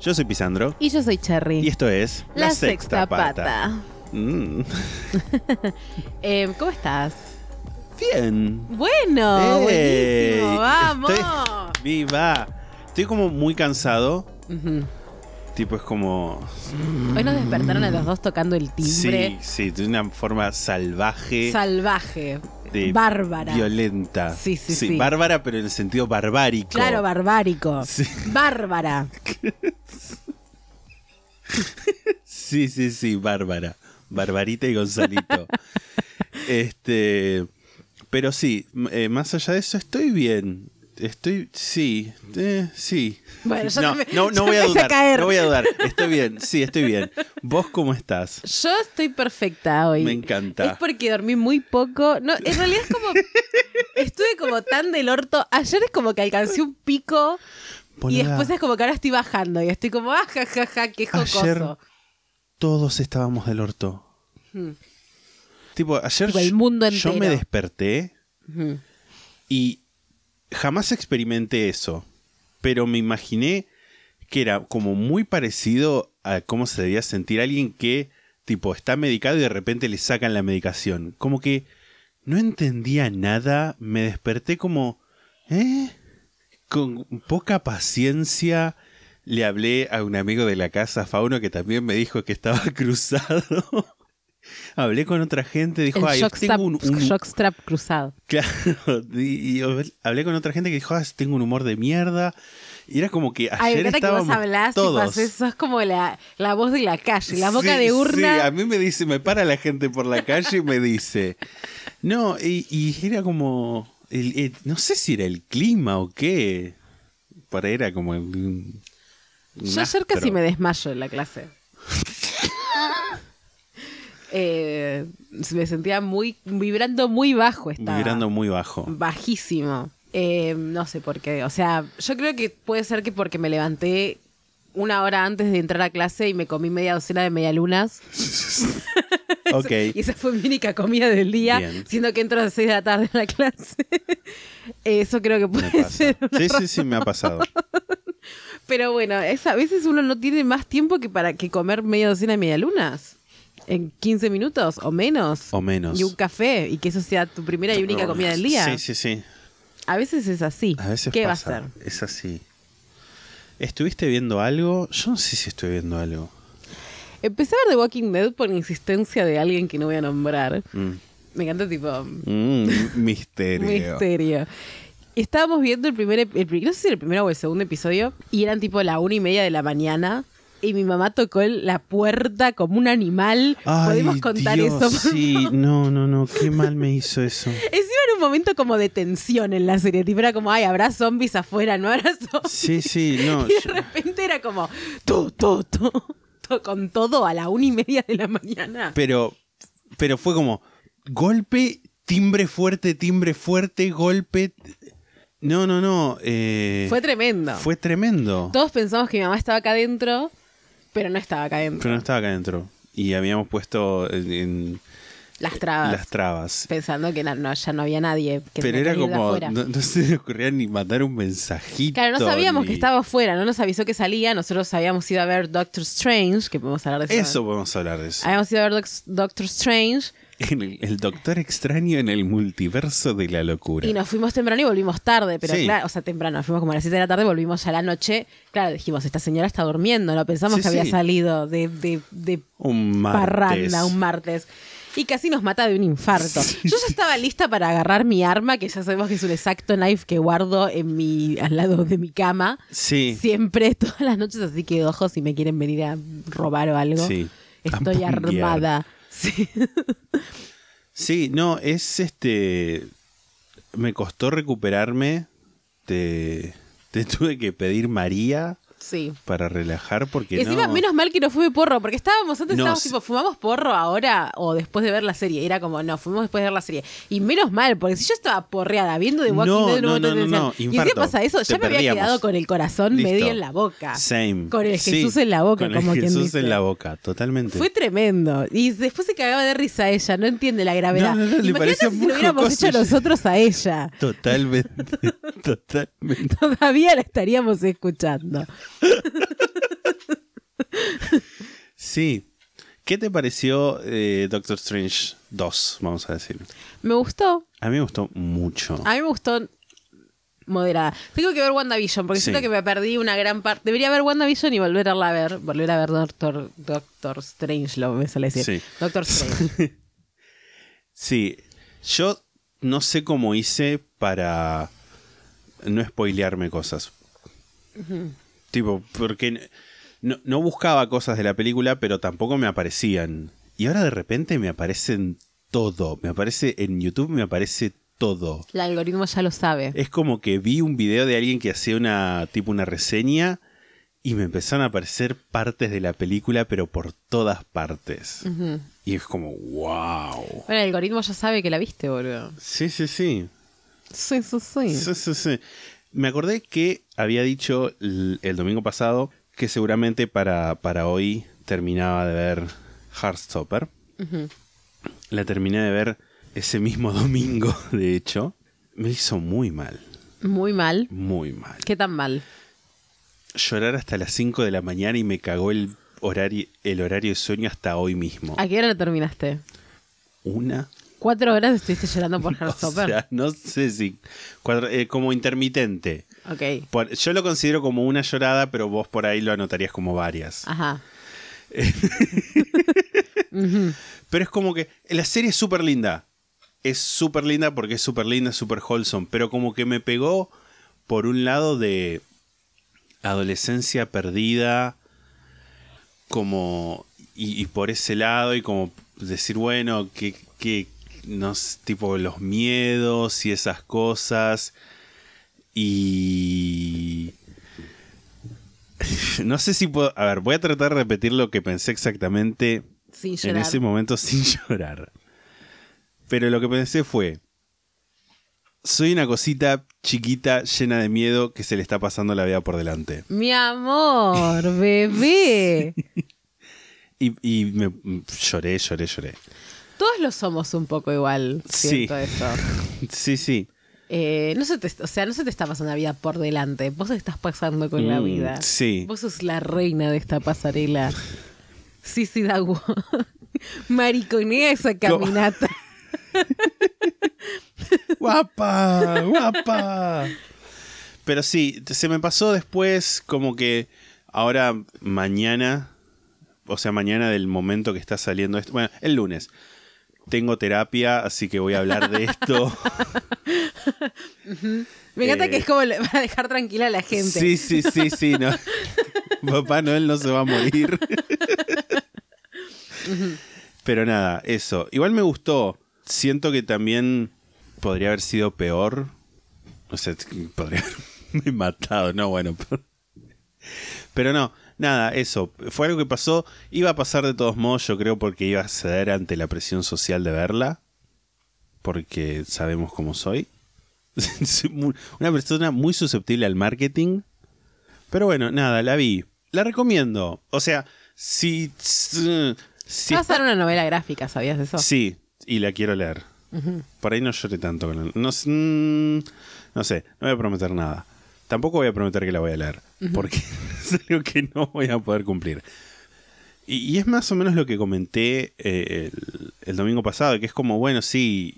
Yo soy Pisandro Y yo soy Cherry. y esto es La, sexta, pata. Mm, Eh, ¿Cómo estás? bien. Bueno, ¡Ey! buenísimo, vamos. Estoy- viva. Estoy como muy cansado. Tipo, es como. Hoy nos despertaron a los dos tocando el timbre. Sí, sí, de una forma salvaje. Salvaje. De- bárbara. Violenta. Sí, sí, sí. Bárbara, pero en el sentido barbárico. Claro, barbárico. Sí. Bárbara. Sí, sí, sí, Bárbara. Barbarita y Gonzalito. este. Pero sí, eh, más allá de eso, estoy bien. Estoy. Sí, eh, sí. Bueno, ya no, me- no, no voy a dudar. caer. No voy a dudar. Estoy bien. Sí, estoy bien. ¿Vos cómo estás? Yo estoy perfecta hoy. Me encanta. Es porque dormí muy poco. No, en realidad es como. estuve como tan del orto. Ayer es como que alcancé un pico. Y después es como que ahora estoy bajando. Y estoy como, ah, ja, ja, ja, qué jocoso. Ayer todos estábamos del orto. Hmm. Tipo, ayer Tipo, el yo- mundo yo me entero. desperté Ujú. y jamás experimenté eso. Pero me imaginé que era como muy parecido a cómo se debía sentir alguien que, tipo, está medicado y de repente le sacan la medicación. Como que no entendía nada, me desperté como, ¿eh? Con poca paciencia le hablé a un amigo de la casa, Fauno, que también me dijo que estaba cruzado. Hablé con otra gente, dijo, El ay, tengo un, un- jockstrap cruzado. Claro, y, y hablé con otra gente que dijo, ah, tengo un humor de mierda. Y era como que Ay, ayer me encanta que estábamos vos hablás, tipo, todos. haces- sos como la, la voz de la calle, la boca Sí, de Sí, urna. a mí me dice, me para la gente por la calle y me dice. No, y, y era como. el- el- no sé si era el clima o qué. Para era como. el- Yo ayer casi me desmayo en la clase. Eh, me sentía muy vibrando muy bajo estaba. Vibrando muy bajo. bajísimo. Eh, no sé por qué. O sea, yo creo que puede ser que porque me levanté una hora antes de entrar a clase y me comí media docena de medialunas. Ok. Y esa fue mi única comida del día, Bien. siendo que entro a las 6 de la tarde a la clase. Eso creo que puede ser. una Sí, sí, sí, me ha pasado. Pero bueno, es, a veces uno no tiene más tiempo que para que comer media docena de medialunas. En 15 minutos o menos. O menos. Y un café. Y que eso sea tu primera y única comida del día. Sí, sí, sí. A veces es así. A veces ¿Qué pasa. va a ser? Es así. ¿Estuviste viendo algo? Yo no sé si estoy viendo algo. Empecé a ver The Walking Dead por insistencia de alguien que no voy a nombrar. Mm. Me encanta tipo Mm, misterio. misterio. Estábamos viendo el primer, el, no sé si era el primero o el segundo episodio, y eran tipo la una y media de la mañana. Y mi mamá tocó la puerta como un animal. Ay, ¿Podemos contar Dios, eso? por Sí, favor? no, no, no, qué mal me hizo eso. Encima era un momento como de tensión en la serie. Tipo, era como, ay, habrá zombies afuera, no habrá zombies. Sí, sí, no. Y de yo- repente era como, tú, tú, tú, tú, con todo a la una y media de la mañana. pero, pero fue como golpe, timbre fuerte, timbre fuerte, golpe. No, no, no. eh, Fue tremendo. Fue tremendo. Todos pensamos que mi mamá estaba acá adentro, pero no estaba acá adentro. Pero no estaba acá adentro. Y habíamos puesto en, Las trabas. las trabas. Pensando que no, no, ya no había nadie. Que Pero era como, no, no se le ocurría ni mandar un mensajito. Claro, no sabíamos que estaba afuera, no nos avisó que salía. Nosotros habíamos ido a ver Doctor Strange, que podemos hablar de eso. Eso podemos hablar de eso. Habíamos ido a ver Doc- Doctor Strange el, el Doctor Extraño en el multiverso de la locura. y nos fuimos temprano y volvimos tarde, pero Sí. claro, o sea, temprano, fuimos como a las 7 de la tarde, volvimos ya a la noche. Claro, dijimos, esta señora está durmiendo, no pensamos Sí, que había salido de, de, de un parranda un martes. Y casi nos mata de un infarto. Yo ya estaba lista para agarrar mi arma, que ya sabemos que es un exacto knife que guardo en mi, al lado de mi cama. Sí. Siempre, todas las noches, así que ojo si me quieren venir a robar o algo. Sí. Estoy armada. Sí. Sí, no, es este. Me costó recuperarme te, te tuve que pedir María Sí. para relajar porque Y encima, no... menos mal que no fue porro, porque estábamos antes, No, estábamos tipo, ¿fumamos porro ahora o después de ver la serie? Era como, no, fumamos después de ver la serie. Y menos mal, porque si yo estaba porreada viendo The Walking No, Dead, no, no, de no, no, Y si pasa eso, ya me había quedado con el corazón Listo. medio en la boca. Same. Con el Sí, Jesús en la boca, con el quien Jesús dice. en la boca, totalmente. Fue tremendo. Y después se cagaba de risa ella, no entiende la gravedad. Imagínate si lo hubiéramos hecho ella. nosotros a ella. Totalmente, totalmente. Todavía la estaríamos escuchando. Sí. ¿Qué te pareció eh, Doctor Strange 2, vamos a decir? Me gustó. A mí me gustó mucho. A mí me gustó moderada. Tengo que ver WandaVision porque Sí. siento que me perdí una gran parte. Debería ver WandaVision y volver a ver, volver a ver Doctor, Doctor Strange, lo me sale decir. Sí. Doctor Strange. Sí, yo no sé cómo hice para no spoilearme cosas. Tipo, porque no, no buscaba cosas de la película, pero tampoco me aparecían. Y ahora de repente me aparecen todo. Me aparece en YouTube, me aparece todo. El algoritmo ya lo sabe. Es como que vi un video de alguien que hacía una tipo una reseña y me empezaron a aparecer partes de la película, pero por todas partes. Y es como, wow. Bueno, el algoritmo ya sabe que la viste, boludo. Sí, sí, sí. Sí, sí, sí. Sí, sí, sí. Me acordé que había dicho el, el domingo pasado que seguramente para, para hoy terminaba de ver Heartstopper. La terminé de ver ese mismo domingo, de hecho. Me hizo muy mal, Muy mal. muy mal. ¿Qué tan mal? Llorar hasta las 5 de la mañana y me cagó el horario, el horario de sueño hasta hoy mismo. ¿A qué hora la terminaste? Una. ¿Cuatro horas estuviste llorando por O Heartstopper? sea, no sé si. cuatro- eh, como intermitente. Ok. Por- yo lo considero como una llorada, pero vos por ahí lo anotarías como varias. Ajá. Pero es como que la serie es súper linda. Es súper linda porque es súper linda, súper wholesome. Pero como que me pegó por un lado de adolescencia perdida. Como. Y, y por ese lado, y como decir, bueno, que. que no sé, tipo los miedos y esas cosas. Y. No sé si puedo. A ver, voy a tratar de repetir lo que pensé exactamente Sin en ese momento sin llorar. Pero lo que pensé fue, soy una cosita chiquita llena de miedo que se le está pasando la vida por delante. Mi amor, bebé. Y, y me lloré, lloré, lloré. Todos lo somos un poco igual, siento Sí. eso. Sí, sí. Eh, no se te, o sea, no se te está pasando la vida por delante. Vos estás pasando con la Mm, vida. sí. Vos sos la reina de esta pasarela. Sí, sí, da gu- Mariconea esa caminata. Guapa, guapa. Pero sí, se me pasó después como que ahora mañana, o sea, mañana del momento que está saliendo esto, bueno, el lunes. Tengo terapia, así que voy a hablar de esto. Me encanta Eh, que es como le- para dejar tranquila a la gente. Sí, sí, sí, sí, no. Papá Noel no se va a morir. Pero nada, eso. Igual me gustó. Siento que también podría haber sido peor. O sea, podría haberme matado, no, bueno. Pero, pero no, nada, eso. Fue algo que pasó. Iba a pasar de todos modos, yo creo, porque iba a ceder ante la presión social de verla. Porque sabemos cómo soy. Una persona muy susceptible al marketing. Pero bueno, nada, la vi. La recomiendo. O sea, si. si Va a ser una novela gráfica, ¿sabías eso? Sí, y la quiero leer. Por ahí no lloré tanto con el- no, mm, no sé, no voy a prometer nada. Tampoco voy a prometer que la voy a leer. Porque es algo que no voy a poder cumplir. Y, y es más o menos lo que comenté eh, el, el domingo pasado, que es como, bueno, sí,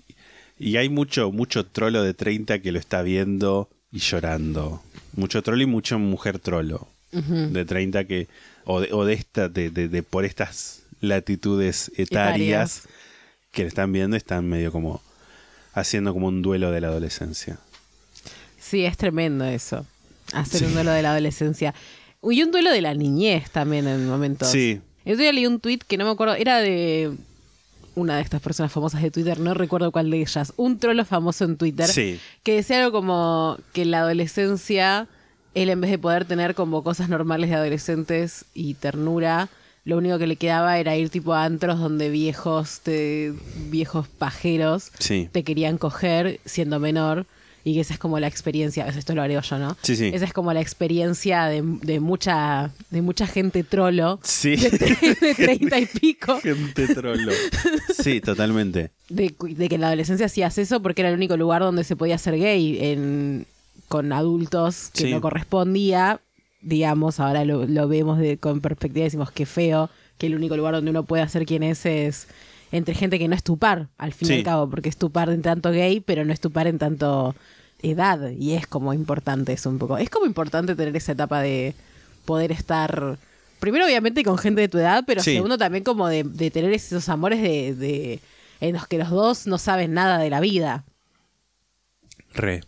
y hay mucho, mucho trolo de 30 que lo está viendo y llorando. Mucho trolo y mucha mujer trolo de 30 que, o de, o de esta, de, de- de por estas latitudes etarias, Etarias. que le están viendo, están medio como haciendo como un duelo de la adolescencia. Sí, es tremendo eso. Hacer un duelo de la adolescencia. Y un duelo de la niñez también en momentos. Sí. El otro día leí un tweet que no me acuerdo, era de una de estas personas famosas de Twitter, no recuerdo cuál de ellas, un trolo famoso en Twitter, Sí. que decía algo como que en la adolescencia, él en vez de poder tener como cosas normales de adolescentes y ternura, lo único que le quedaba era ir tipo a antros donde viejos, te- viejos pajeros Sí. te querían coger siendo menor y que esa es como la experiencia, esto lo agrego yo, ¿no? Sí, sí. Esa es como la experiencia de, de mucha de mucha gente trolo Sí. de, de 30 y pico Gente trolo. Sí, totalmente. de, que en la adolescencia hacías eso porque era el único lugar donde se podía ser gay en, con adultos que Sí. no correspondía. Digamos, ahora lo, lo vemos con perspectiva y decimos que feo, que el único lugar donde uno puede hacer quien es es entre gente que no es tu par, al fin y al cabo, porque es tu par en tanto gay, pero no es tu par en tanto edad. Y es como importante eso un poco. Es como importante tener esa etapa de poder estar. Primero, obviamente, con gente de tu edad, pero Sí. segundo, también como de, de tener esos amores de, de- en los que los dos no saben nada de la vida. Re.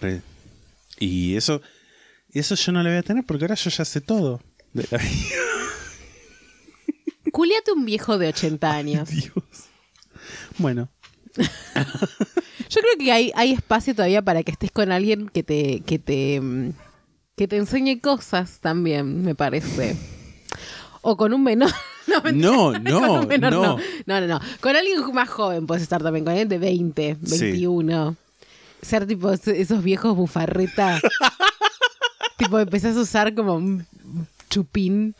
Re. Y eso. Eso yo no lo voy a tener porque ahora yo ya sé todo. De la vida. Culiate un viejo de 80 años. Dios. Bueno. Yo creo que hay, hay espacio todavía para que estés con alguien que te, que te, mm, que te enseñe cosas también, me parece. O con un menor. No, No, no, menor no. no. No, no, no. Con alguien más joven puedes estar también, con alguien de 20, Sí. 21. Ser tipo es- esos viejos bufarreta. tipo, empezás a usar como un chupín.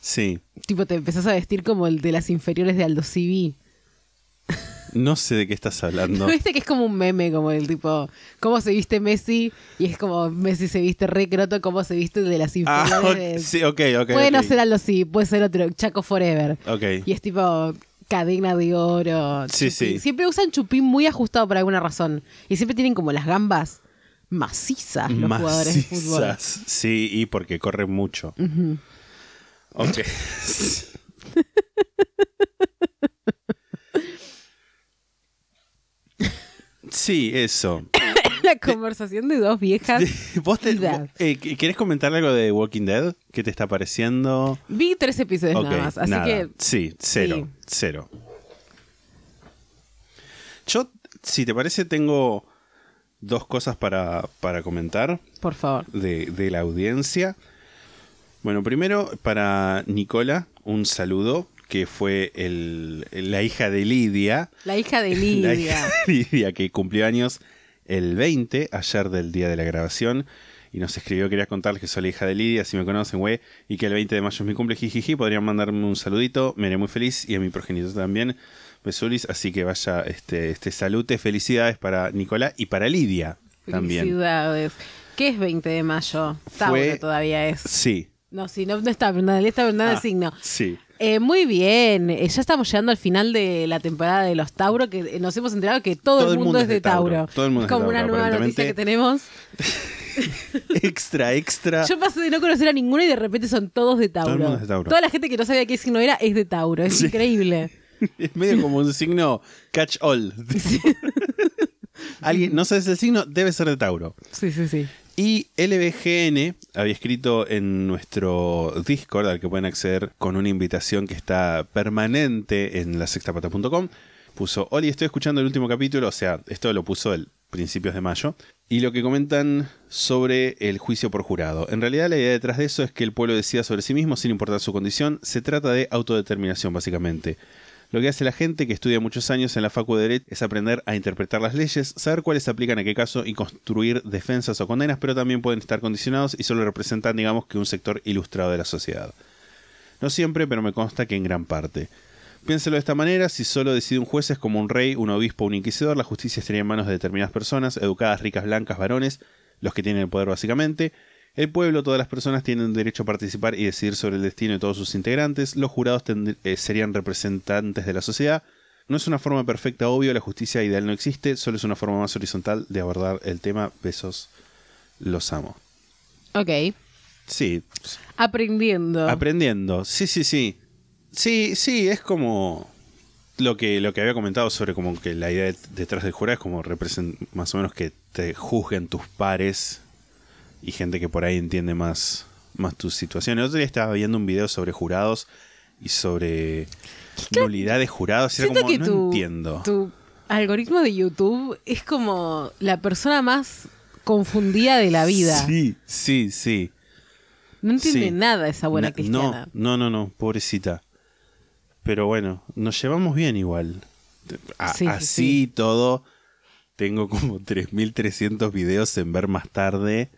Sí. Tipo, te empezás a vestir como el de las inferiores de Aldo Civi. No sé de qué estás hablando. ¿Viste que es como un meme, como el tipo, cómo se viste Messi? Y es como Messi se viste re croto, cómo se viste de las Ah, inferiores. ok, sí, ok, ok. puede no ser Aldo Civi, puede ser otro, Chaco Forever. Ok. Y es tipo cadena de oro. Sí, chupín. sí. Siempre usan chupín muy ajustado por alguna razón. Y siempre tienen como las gambas macizas los jugadores de fútbol. Macizas. Sí, y porque corre mucho. Ok. Sí, eso. La conversación de dos viejas. ¿Vos, te, eh, ¿Querés comentar algo de Walking Dead? ¿Qué te está pareciendo? Vi tres episodios nada más. Así nada. que Sí, cero. Sí. Cero. Yo, si te parece, tengo dos cosas para, para comentar por favor. de, de la audiencia. Bueno, primero para Nicola, un saludo, que fue el, la hija de Lidia. La hija de La Lidia. hija de Lidia, que cumplió años el 20, ayer del día de la grabación. Y nos escribió, quería contarles que soy la hija de Lidia, si me conocen, güey, y que el 20 de mayo es mi cumple, jijiji, podrían mandarme un saludito, me haré muy feliz, y a mi progenitor también, besulis, así que vaya este, este salute, felicidades para Nicolás y para Lidia también. Felicidades. ¿Qué es 20 de mayo? Tauro todavía es. Sí. No, sí, no, no está Bernal, está Bernal el Ah, signo. Sí. Eh, muy bien, Eh, ya estamos llegando al final de la temporada de los Tauro, que eh, nos hemos enterado que todo, el mundo, es de Tauro. Todo el mundo es es de como una Tauro, nueva noticia que tenemos. extra, extra. Yo pasé de no conocer a ninguno y de repente son todos de Tauro. Todo el mundo es de Tauro. Toda la gente que no sabía qué signo era es de Tauro. Es Sí. increíble. Es medio como un signo catch all. Alguien, no sabes el signo, debe ser de Tauro. Sí, sí, sí. Y LBGN había escrito en nuestro Discord, al que pueden acceder con una invitación que está permanente en la sextapata.com. Puso, Oli, estoy escuchando el último capítulo, o sea, esto lo puso el principios de mayo. Y lo que comentan sobre el juicio por jurado. En realidad la idea detrás de eso es que el pueblo decida sobre sí mismo sin importar su condición. Se trata de autodeterminación, básicamente. Lo que hace la gente que estudia muchos años en la Facu de Derecho es aprender a interpretar las leyes, saber cuáles se aplican a qué caso y construir defensas o condenas, pero también pueden estar condicionados y solo representan, digamos, que un sector ilustrado de la sociedad. No siempre, pero me consta que en gran parte. Piénselo de esta manera, si solo decide un juez es como un rey, un obispo un inquisidor, la justicia estaría en manos de determinadas personas, educadas, ricas, blancas, varones, los que tienen el poder básicamente. El pueblo, todas las personas tienen derecho a participar y decidir sobre el destino de todos sus integrantes. Los jurados eh, serían representantes de la sociedad. No es una forma perfecta, obvio, la justicia ideal no existe, solo es una forma más horizontal de abordar el tema. Besos, los amo. Ok. Sí, Aprendiendo. aprendiendo. Sí, sí, sí. Sí, sí, es como lo que, lo que había comentado sobre como que la idea de- detrás del jurado es como represent- más o menos que te juzguen tus pares y gente que por ahí entiende más, más tu situación. El otro día estaba viendo un video sobre jurados y sobre nulidad de jurados. Era como, que no tu, entiendo. tu algoritmo de YouTube es como la persona más confundida de la vida. Sí, sí, sí. No entiende Sí. nada esa buena Na- cristiana. No, no, no, no, pobrecita. Pero bueno, nos llevamos bien igual. A- Sí, sí, así sí. todo, tengo como 3.300 videos en ver más tarde.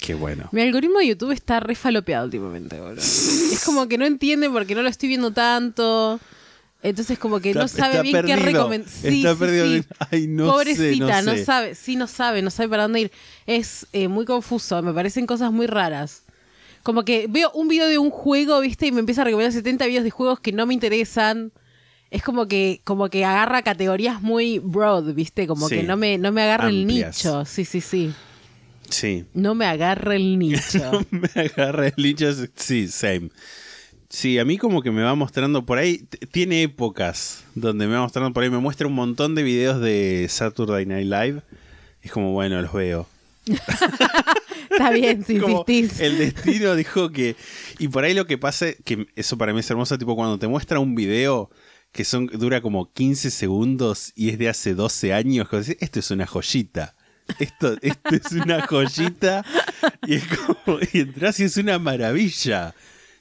Qué bueno. Mi algoritmo de YouTube está re falopeado últimamente, boludo. es como que no entiende porque no lo estoy viendo tanto. Entonces como que no sabe bien qué recomendar. Está perdido. Ay, no sé, Pobrecita, no sé. sabe, sí no sabe, no sabe para dónde ir. Es eh, muy confuso, me parecen cosas muy raras. Como que veo un video de un juego, ¿viste? Y me empieza a recomendar 70 videos de juegos que no me interesan. Es como que, como que agarra categorías muy broad, ¿viste? Como Sí. que no me, no me agarra Amplias. el nicho. Sí, sí, sí. Sí. No me agarra el nicho. me agarra el nicho. Sí, same. Sí, a mí como que me va mostrando por ahí. Tiene épocas donde me va mostrando por ahí. Me muestra un montón de videos de Saturday Night Live. Es como, bueno, los veo. Está bien, si Como insistís. el destino dijo que. Y por ahí lo que pasa, que eso para mí es hermoso, tipo cuando te muestra un video que son dura como 15 segundos y es de hace 12 años, esto es una joyita. Esto, esto es una joyita. Y es como. Y entras y es una maravilla.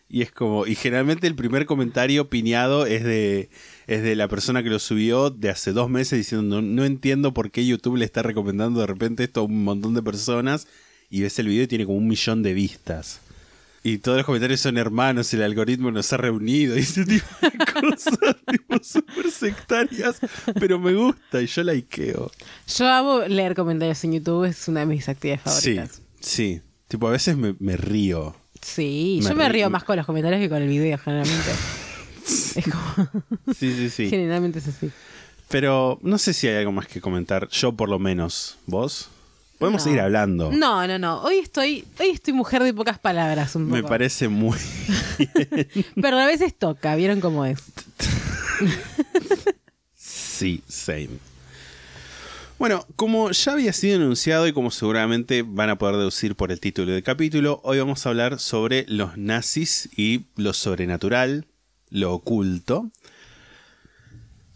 Y es como. Y generalmente el primer comentario piñado es de. Es de la persona que lo subió de hace dos meses diciendo no, no entiendo por qué YouTube le está recomendando de repente esto a un montón de personas. Y ves el video y tiene como un millón de vistas. Y todos los comentarios son hermanos, el algoritmo nos ha reunido y ese tipo de cosas, tipo súper sectarias, pero me gusta y yo likeo. Yo amo leer comentarios en YouTube, es una de mis actividades Sí, favoritas. sí. Tipo, a veces me, me río. Sí, Me yo me rí- río más con los comentarios que con el video, generalmente. es como. Sí, sí, sí. Generalmente es así. Pero no sé si hay algo más que comentar. Yo por lo menos. ¿Vos? Podemos No. seguir hablando. No, no, no. Hoy estoy, hoy estoy mujer de pocas palabras un poco. Me parece muy... Pero a veces toca, ¿vieron cómo es? Sí, same. Bueno, como ya había sido anunciado y como seguramente van a poder deducir por el título del capítulo, hoy vamos a hablar sobre los nazis y lo sobrenatural, lo oculto.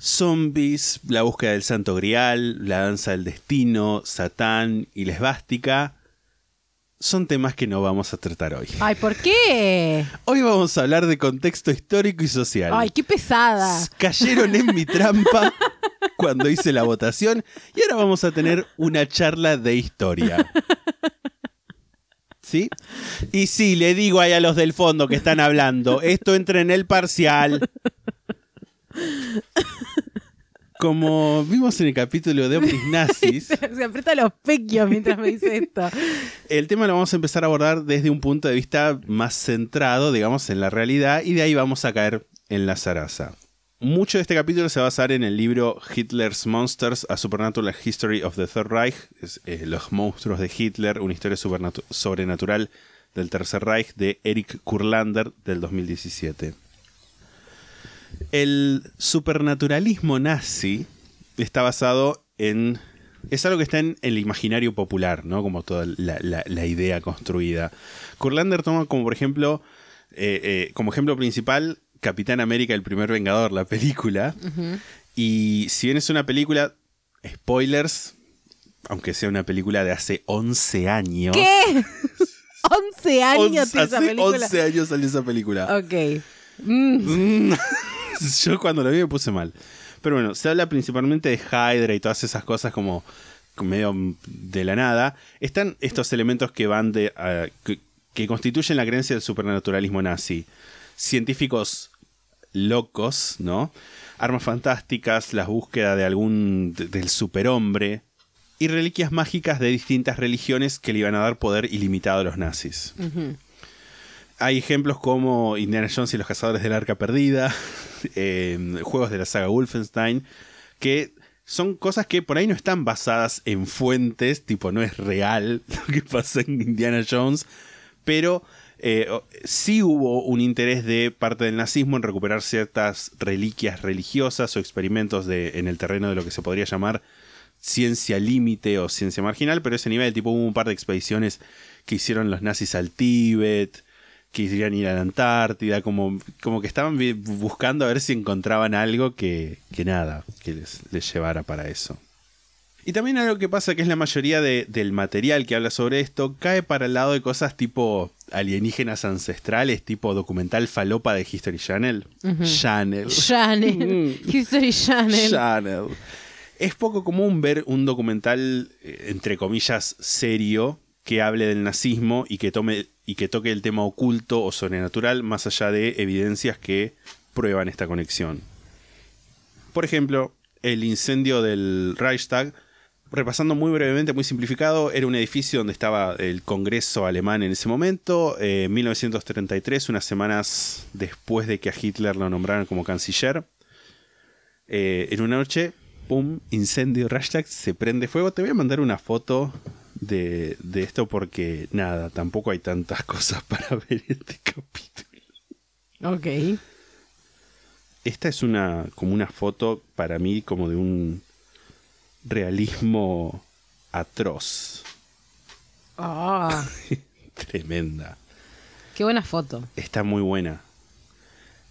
Zombies, la búsqueda del santo grial, la danza del destino, Satán y la esvástica son temas que no vamos a tratar hoy. Ay, ¿por qué? Hoy vamos a hablar de contexto histórico y social. Ay, qué pesada. Cayeron en mi trampa cuando hice la votación y ahora vamos a tener una charla de historia. ¿Sí? Y sí, le digo ahí a los del fondo que están hablando, esto entra en el parcial. Como vimos en el capítulo de ovnis nazis, Se aprieta los pequios mientras me dice esto. el tema lo vamos a empezar a abordar desde un punto de vista más centrado, digamos, en la realidad, y de ahí vamos a caer en la zaraza. Mucho de este capítulo se va a basar en el libro Hitler's Monsters, A Supernatural History of the Third Reich, es, eh, Los monstruos de Hitler, una historia sobrenatural del Tercer Reich, de Eric Kurlander, del 2017. El supernaturalismo nazi está basado en... Es algo que está en el imaginario popular, ¿no? Como toda la, la- la idea construida. Kurlander toma como, por ejemplo, eh, eh, como ejemplo principal, Capitán América, el primer Vengador, la película. Y si bien es una película, spoilers, aunque sea una película de hace 11 años. ¿Qué? 11 años Once- tiene esa hace película. 11 años salió esa película. Ok. Mm. Mm. Yo cuando la vi me puse mal. Pero bueno, se habla principalmente de Hydra y todas esas cosas como medio de la nada. Están estos elementos que van de. que, constituyen la creencia del supernaturalismo nazi. Científicos locos, ¿no? Armas fantásticas, la búsqueda de algún. de- del superhombre. Y reliquias mágicas de distintas religiones que le iban a dar poder ilimitado a los nazis. Hay ejemplos como Indiana Jones y los cazadores del arca perdida, eh, juegos de la saga Wolfenstein, que son cosas que por ahí no están basadas en fuentes, tipo no es real lo que pasa en Indiana Jones, pero eh, sí hubo un interés de parte del nazismo en recuperar ciertas reliquias religiosas o experimentos de, en el terreno de lo que se podría llamar ciencia límite o ciencia marginal, pero ese nivel, tipo hubo un par de expediciones que hicieron los nazis al Tíbet, querían ir a la Antártida, como, como que estaban buscando a ver si encontraban algo que, que nada, que les, les llevara para eso. Y también algo que pasa que es la mayoría de- del material que habla sobre esto cae para el lado de cosas tipo alienígenas ancestrales, tipo documental falopa de History Channel. Channel. Channel. History Channel. Channel. Es poco común ver un documental, eh, entre comillas, serio, que hable del nazismo y que, tome, y que toque el tema oculto o sobrenatural, más allá de evidencias que prueban esta conexión. Por ejemplo, el incendio del Reichstag, repasando muy brevemente, muy simplificado, era un edificio donde estaba el Congreso alemán en ese momento, eh, 1933, unas semanas después de que a Hitler lo nombraran como canciller. Eh, en una noche, pum, incendio, Reichstag, se prende fuego. Te voy a mandar una foto de, de esto porque, nada, tampoco hay tantas cosas para ver este capítulo. Ok. Esta es una como una foto para mí como de un realismo atroz. Ah, Tremenda. qué buena foto. Está muy buena.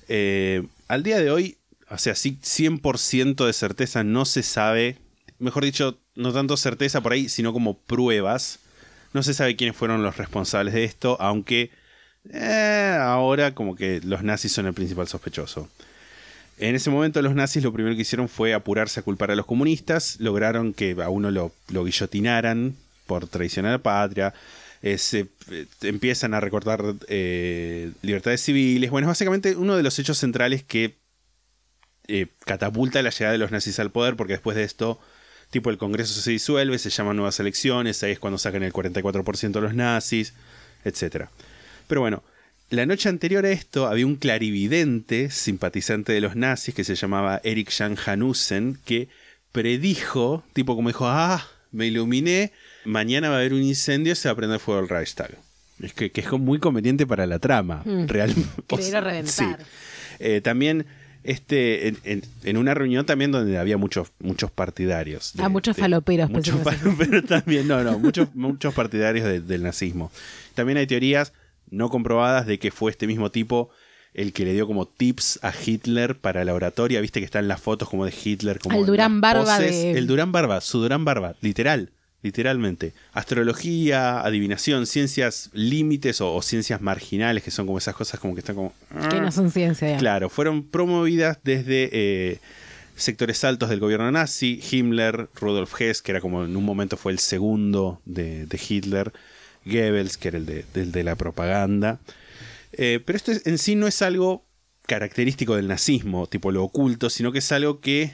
Eh, al día de hoy, o sea, sí, 100% de certeza no se sabe, mejor dicho, no tanto certeza por ahí, sino como pruebas. No se sabe quiénes fueron los responsables de esto, aunque eh, ahora como que los nazis son el principal sospechoso. En ese momento los nazis lo primero que hicieron fue apurarse a culpar a los comunistas, lograron que a uno lo, lo guillotinaran por traicionar a la patria, eh, se eh, empiezan a recortar libertades civiles. Bueno, es básicamente uno de los hechos centrales que catapulta la llegada de los nazis al poder, porque después de esto, tipo el Congreso se disuelve, se llaman nuevas elecciones, ahí es cuando sacan el 44% de los nazis, etc. Pero bueno, la noche anterior a esto había un clarividente simpatizante de los nazis que se llamaba Erich Jan Hanussen que predijo, tipo como dijo, ah, me iluminé, mañana va a haber un incendio, se va a prender fuego el Reichstag. Es que, que es muy conveniente para la trama, realmente. Querer a reventar. Eh, también este en, en- en una reunión también donde había muchos muchos partidarios Ah, muchos faloperos, pensé muchos faloperos también no no muchos muchos partidarios de- del nazismo. También hay teorías no comprobadas de que fue este mismo tipo el que le dio como tips a Hitler para la oratoria viste que están las fotos como de Hitler como El Durán Barba poses. de- el Durán Barba su Durán Barba literal literalmente astrología adivinación ciencias límites o, o ciencias marginales que son como esas cosas como que están como Que no son ciencia. Claro, fueron promovidas desde eh, sectores altos del gobierno nazi, Himmler, Rudolf Hess, que era como en un momento fue el segundo de, de Hitler, Goebbels, que era el de, la propaganda. Eh, pero esto es- en sí no es algo característico del nazismo, tipo lo oculto, sino que es algo que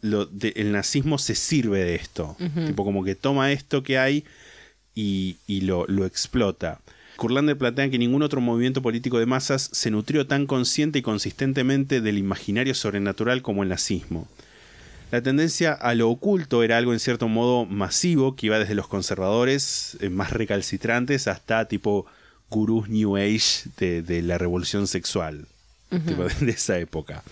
lo de- el nazismo se sirve de esto. Tipo como que toma esto que hay y, y lo, lo explota. Kurlander plantea que ningún otro movimiento político de masas se nutrió tan consciente y consistentemente del imaginario sobrenatural como el nazismo. La tendencia a lo oculto era algo en cierto modo masivo que iba desde los conservadores eh, más recalcitrantes hasta tipo gurús New Age de, de la revolución sexual tipo, de, de esa época.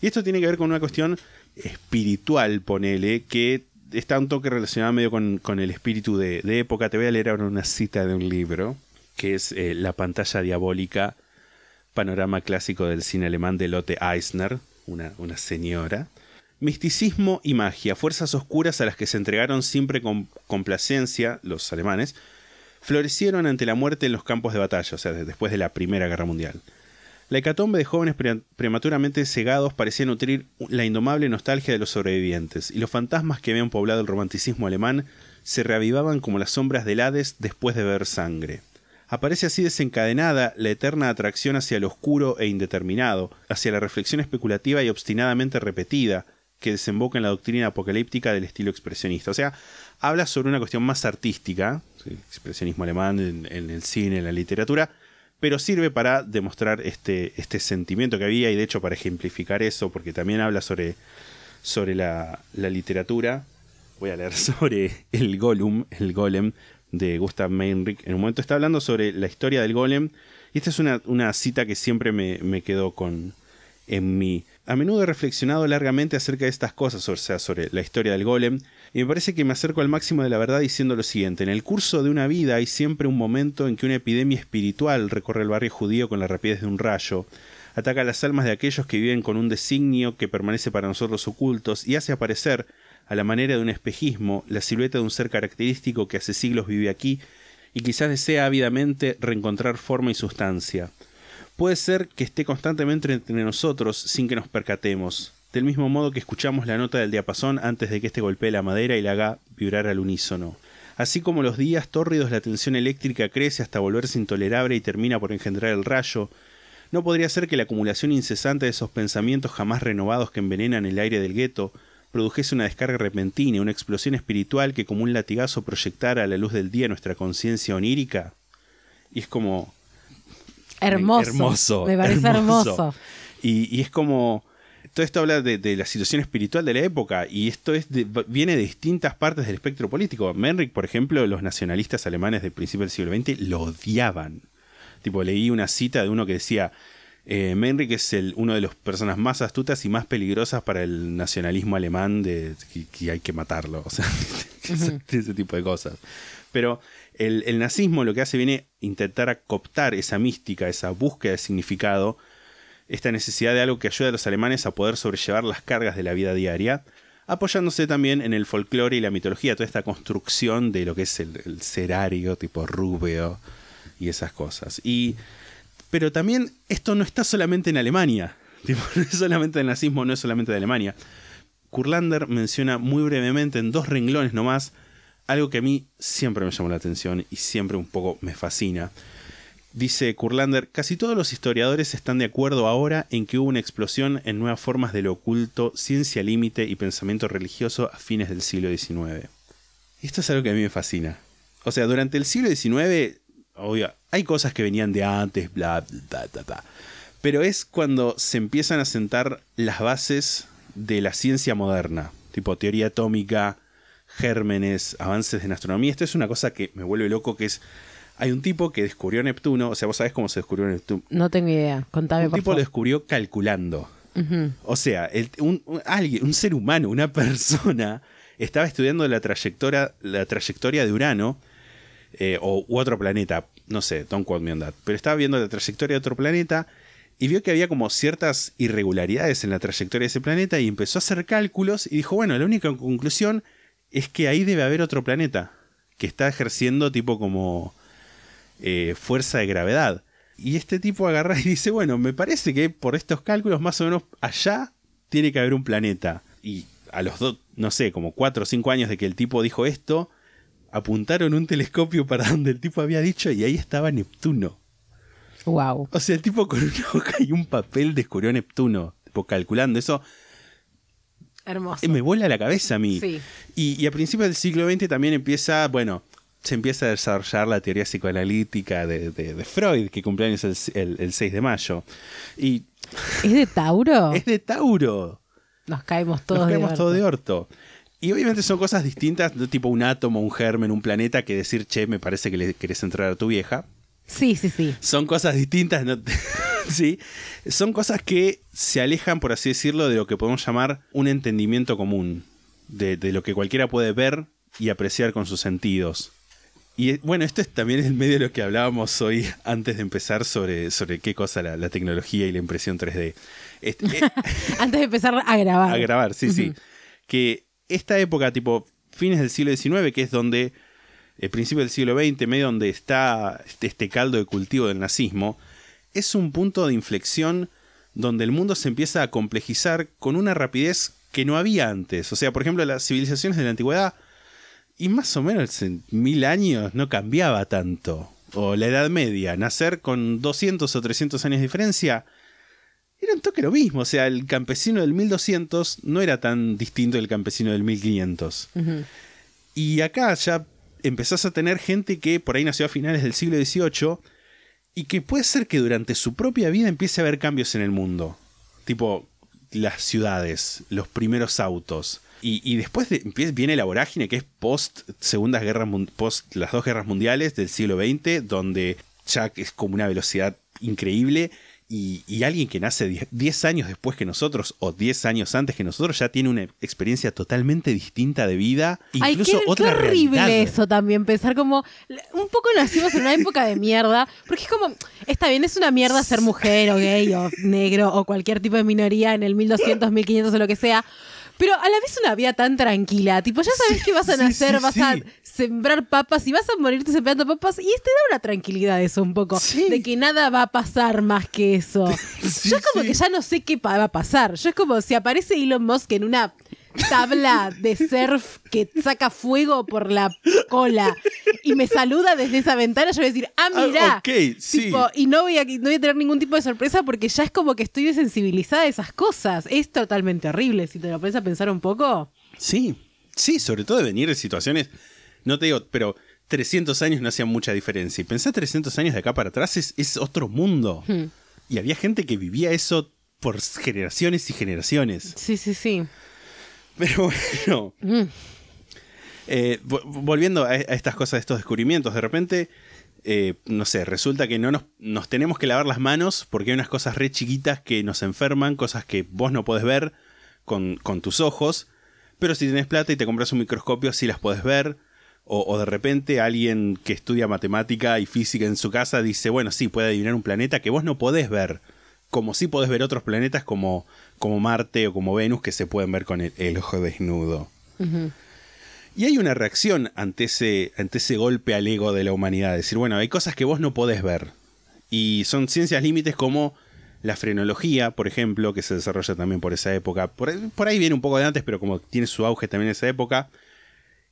Y esto tiene que ver con una cuestión espiritual, ponele, que está un toque relacionado medio con, con el espíritu de, de época. Te voy a leer ahora una cita de un libro, que es eh, La pantalla diabólica, panorama clásico del cine alemán de Lotte Eisner, una, una señora. Misticismo y magia, fuerzas oscuras a las que se entregaron siempre con complacencia los alemanes, florecieron ante la muerte en los campos de batalla, o sea, de- después de la Primera Guerra Mundial. La hecatombe de jóvenes pre- prematuramente cegados parecía nutrir la indomable nostalgia de los sobrevivientes, y los fantasmas que habían poblado el romanticismo alemán se reavivaban como las sombras del Hades después de ver sangre. Aparece así desencadenada la eterna atracción hacia lo oscuro e indeterminado, hacia la reflexión especulativa y obstinadamente repetida, que desemboca en la doctrina apocalíptica del estilo expresionista. O sea, habla sobre una cuestión más artística, expresionismo alemán en, en el cine, en la literatura, pero sirve para demostrar este, este sentimiento que había y de hecho para ejemplificar eso, porque también habla sobre, sobre la, literatura. Voy a leer sobre el Gollum, el Golem de Gustav Meinrich. En un momento está hablando sobre la historia del Golem. Y esta es una, una cita que siempre me, me quedó con, en mi A menudo he reflexionado largamente acerca de estas cosas, o sea, sobre la historia del golem, y me parece que me acerco al máximo de la verdad diciendo lo siguiente. En el curso de una vida hay siempre un momento en que una epidemia espiritual recorre el barrio judío con la rapidez de un rayo, ataca las almas de aquellos que viven con un designio que permanece para nosotros ocultos y hace aparecer, a la manera de un espejismo, la silueta de un ser característico que hace siglos vive aquí y quizás desea ávidamente reencontrar forma y sustancia. Puede ser que esté constantemente entre nosotros sin que nos percatemos, del mismo modo que escuchamos la nota del diapasón antes de que éste golpee la madera y la haga vibrar al unísono. Así como los días tórridos la tensión eléctrica crece hasta volverse intolerable y termina por engendrar el rayo, no podría ser que la acumulación incesante de esos pensamientos jamás renovados que envenenan el aire del gueto produjese una descarga repentina, una explosión espiritual que como un latigazo proyectara a la luz del día nuestra conciencia onírica. Y es como... Hermoso. Hermoso. Me parece hermoso. Y, y es como... Todo esto habla de, de la situación espiritual de la época y esto es de- viene de distintas partes del espectro político. Menrich, por ejemplo, los nacionalistas alemanes del principio del siglo XX lo odiaban. Tipo, leí una cita de uno que decía, eh, es el, uno de las personas más astutas y más peligrosas para el nacionalismo alemán de que, que hay que matarlo. O sea, ese, ese tipo de cosas. Pero el, el nazismo lo que hace viene intentar cooptar esa mística, esa búsqueda de significado, esta necesidad de algo que ayude a los alemanes a poder sobrellevar las cargas de la vida diaria, apoyándose también en el folclore y la mitología, toda esta construcción de lo que es el, serario, tipo rubio y esas cosas. Y, pero también esto no está solamente en Alemania, tipo, no es solamente el nazismo, no es solamente de Alemania. Kurlander menciona muy brevemente en dos renglones nomás algo que a mí siempre me llamó la atención y siempre un poco me fascina. Dice Kurlander, casi todos los historiadores están de acuerdo ahora en que hubo una explosión en nuevas formas de lo oculto, ciencia límite y pensamiento religioso a fines del siglo XIX. Esto es algo que a mí me fascina. O sea, durante el siglo XIX, obvio, hay cosas que venían de antes, bla, bla, bla, bla. Pero es cuando se empiezan a sentar las bases de la ciencia moderna, tipo teoría atómica, gérmenes, avances en astronomía. Esto es una cosa que me vuelve loco, que es... Hay un tipo que descubrió Neptuno, o sea, vos sabés cómo se descubrió Neptuno. No tengo idea. Contame, Un por tipo lo descubrió calculando. O sea, el- un, un- alguien, un ser humano, una persona, estaba estudiando la trayectoria, la trayectoria de Urano eh, o u otro planeta. No sé, don't quote me on that. Pero estaba viendo la trayectoria de otro planeta y vio que había como ciertas irregularidades en la trayectoria de ese planeta y empezó a hacer cálculos y dijo, bueno, la única conclusión es que ahí debe haber otro planeta que está ejerciendo tipo como eh, fuerza de gravedad. Y este tipo agarra y dice, bueno, me parece que por estos cálculos más o menos allá tiene que haber un planeta. Y a los dos, no sé, como cuatro o cinco años de que el tipo dijo esto, apuntaron un telescopio para donde el tipo había dicho y ahí estaba Neptuno. Wow. O sea, el tipo con una hoja y un papel descubrió Neptuno, tipo calculando eso. Hermoso. Eh, me vuela la cabeza a mí. Sí. Y, y a principios del siglo XX también empieza, bueno, se empieza a desarrollar la teoría psicoanalítica de, de- de Freud, que cumpleaños el, el- el 6 de mayo. Y ¿Es de Tauro? es de Tauro. Nos caemos todos Nos de caemos orto. todo de orto. Y obviamente son cosas distintas, de tipo un átomo, un germen, un planeta, que decir, che, me parece que le querés entrar a tu vieja. Sí, sí, sí. Son cosas distintas, ¿no? sí. Son cosas que se alejan, por así decirlo, de lo que podemos llamar un entendimiento común. De, de lo que cualquiera puede ver y apreciar con sus sentidos. Y eh, bueno, esto es también el medio de lo que hablábamos hoy antes de empezar sobre, sobre qué cosa la, la tecnología y la impresión 3D. Este, eh, Antes de empezar a grabar. a grabar, sí, sí. Que esta época, tipo fines del siglo XIX, que es donde, el principio del siglo XX, medio donde está este, este caldo de cultivo del nazismo, es un punto de inflexión donde el mundo se empieza a complejizar con una rapidez que no había antes. O sea, por ejemplo, las civilizaciones de la antigüedad, y más o menos en mil años no cambiaba tanto. O la Edad Media, nacer con 200 o 300 años de diferencia, era un toque lo mismo. O sea, el campesino del 1200 no era tan distinto del campesino del 1500. Y acá ya empezás a tener gente que por ahí nació a finales del siglo XVIII y que puede ser que durante su propia vida empiece a haber cambios en el mundo. Tipo las ciudades, los primeros autos. Y, y después de- viene la vorágine que es post segundas guerras post las dos guerras mundiales del siglo XX, donde ya es como una velocidad increíble y, y alguien que nace 10 10 años después que nosotros o 10 años antes que nosotros ya tiene una experiencia totalmente distinta de vida, Ay, incluso qué, otra qué horrible realidad. eso también, pensar como un poco nacimos en una época de mierda, porque es como, está bien, es una mierda ser mujer o gay o negro o cualquier tipo de minoría en el 1200, 1500 o lo que sea, pero a la vez una vida tan tranquila, tipo, ya sabes que vas a sí, nacer, sí, vas a sí. sembrar papas y vas a morirte sembrando papas y te da una tranquilidad eso un poco, Sí. de que nada va a pasar más que eso. Sí, Yo es como sí. que ya no sé qué va a pasar, yo es como si aparece Elon Musk en una tabla de surf que saca fuego por la cola y me saluda desde esa ventana, yo voy a decir, ah, Ah, mira. ok, sí. y no voy, a, no voy a tener ningún tipo de sorpresa porque ya es como que estoy desensibilizada a esas cosas. Es totalmente horrible. Si te lo pones a pensar un poco. Sí, sí, sobre todo de venir de situaciones, no te digo, pero 300 años no hacían mucha diferencia. Y pensar 300 años de acá para atrás es, es otro mundo. Hmm. Y había gente que vivía eso por generaciones y generaciones. Sí, sí, sí. Pero bueno. Mm. Eh, vo- volviendo a, a estas cosas, a estos descubrimientos, de repente, eh, no sé, resulta que no nos, nos tenemos que lavar las manos porque hay unas cosas re chiquitas que nos enferman, cosas que vos no podés ver con, con tus ojos, pero si tenés plata y te compras un microscopio, sí las podés ver. O, o de repente alguien que estudia matemática y física en su casa dice, bueno, sí, puede adivinar un planeta que vos no podés ver. Como sí podés ver otros planetas como, como Marte o como Venus que se pueden ver con el, el ojo desnudo. Y hay una reacción ante ese, ante ese golpe al ego de la humanidad. Decir, bueno, hay cosas que vos no podés ver. Y son ciencias límites como la frenología, por ejemplo, que se desarrolla también por esa época. Por, ahí- por ahí viene un poco de antes, pero como tiene su auge también en esa época.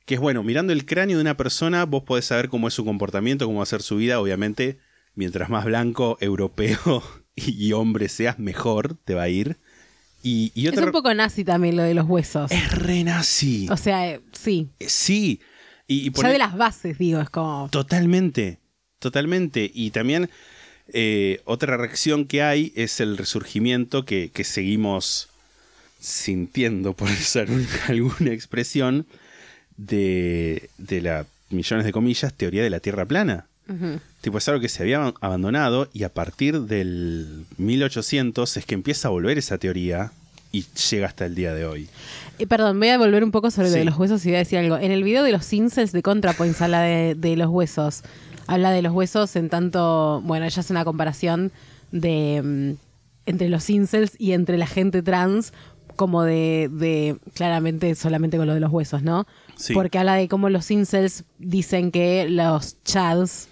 Que es bueno, mirando el cráneo de una persona, vos podés saber cómo es su comportamiento, cómo va a ser su vida. Obviamente, mientras más blanco, europeo y hombre seas, mejor te va a ir. Y, y Es un poco nazi también lo de los huesos. Es re nazi. O sea, eh, sí. Eh, Sí. Y, y Ya poner- de las bases, digo, es como. Totalmente, totalmente. Y también eh, otra reacción que hay es el resurgimiento que, que seguimos sintiendo, por usar un- alguna expresión, de, de la, millones de comillas, teoría de la Tierra plana. Tipo, es algo que se había aban- abandonado y a partir del 1800 es que empieza a volver esa teoría y llega hasta el día de hoy. Eh, perdón, voy a volver un poco sobre lo de los huesos y voy a decir algo. En el video de los incels de ContraPoints habla de, de los huesos. Habla de los huesos en tanto. Bueno, ella hace una comparación de. mm, entre los incels y entre la gente trans, como de. de claramente solamente con lo de los huesos, ¿no? Sí. Porque habla de cómo los incels dicen que los chads.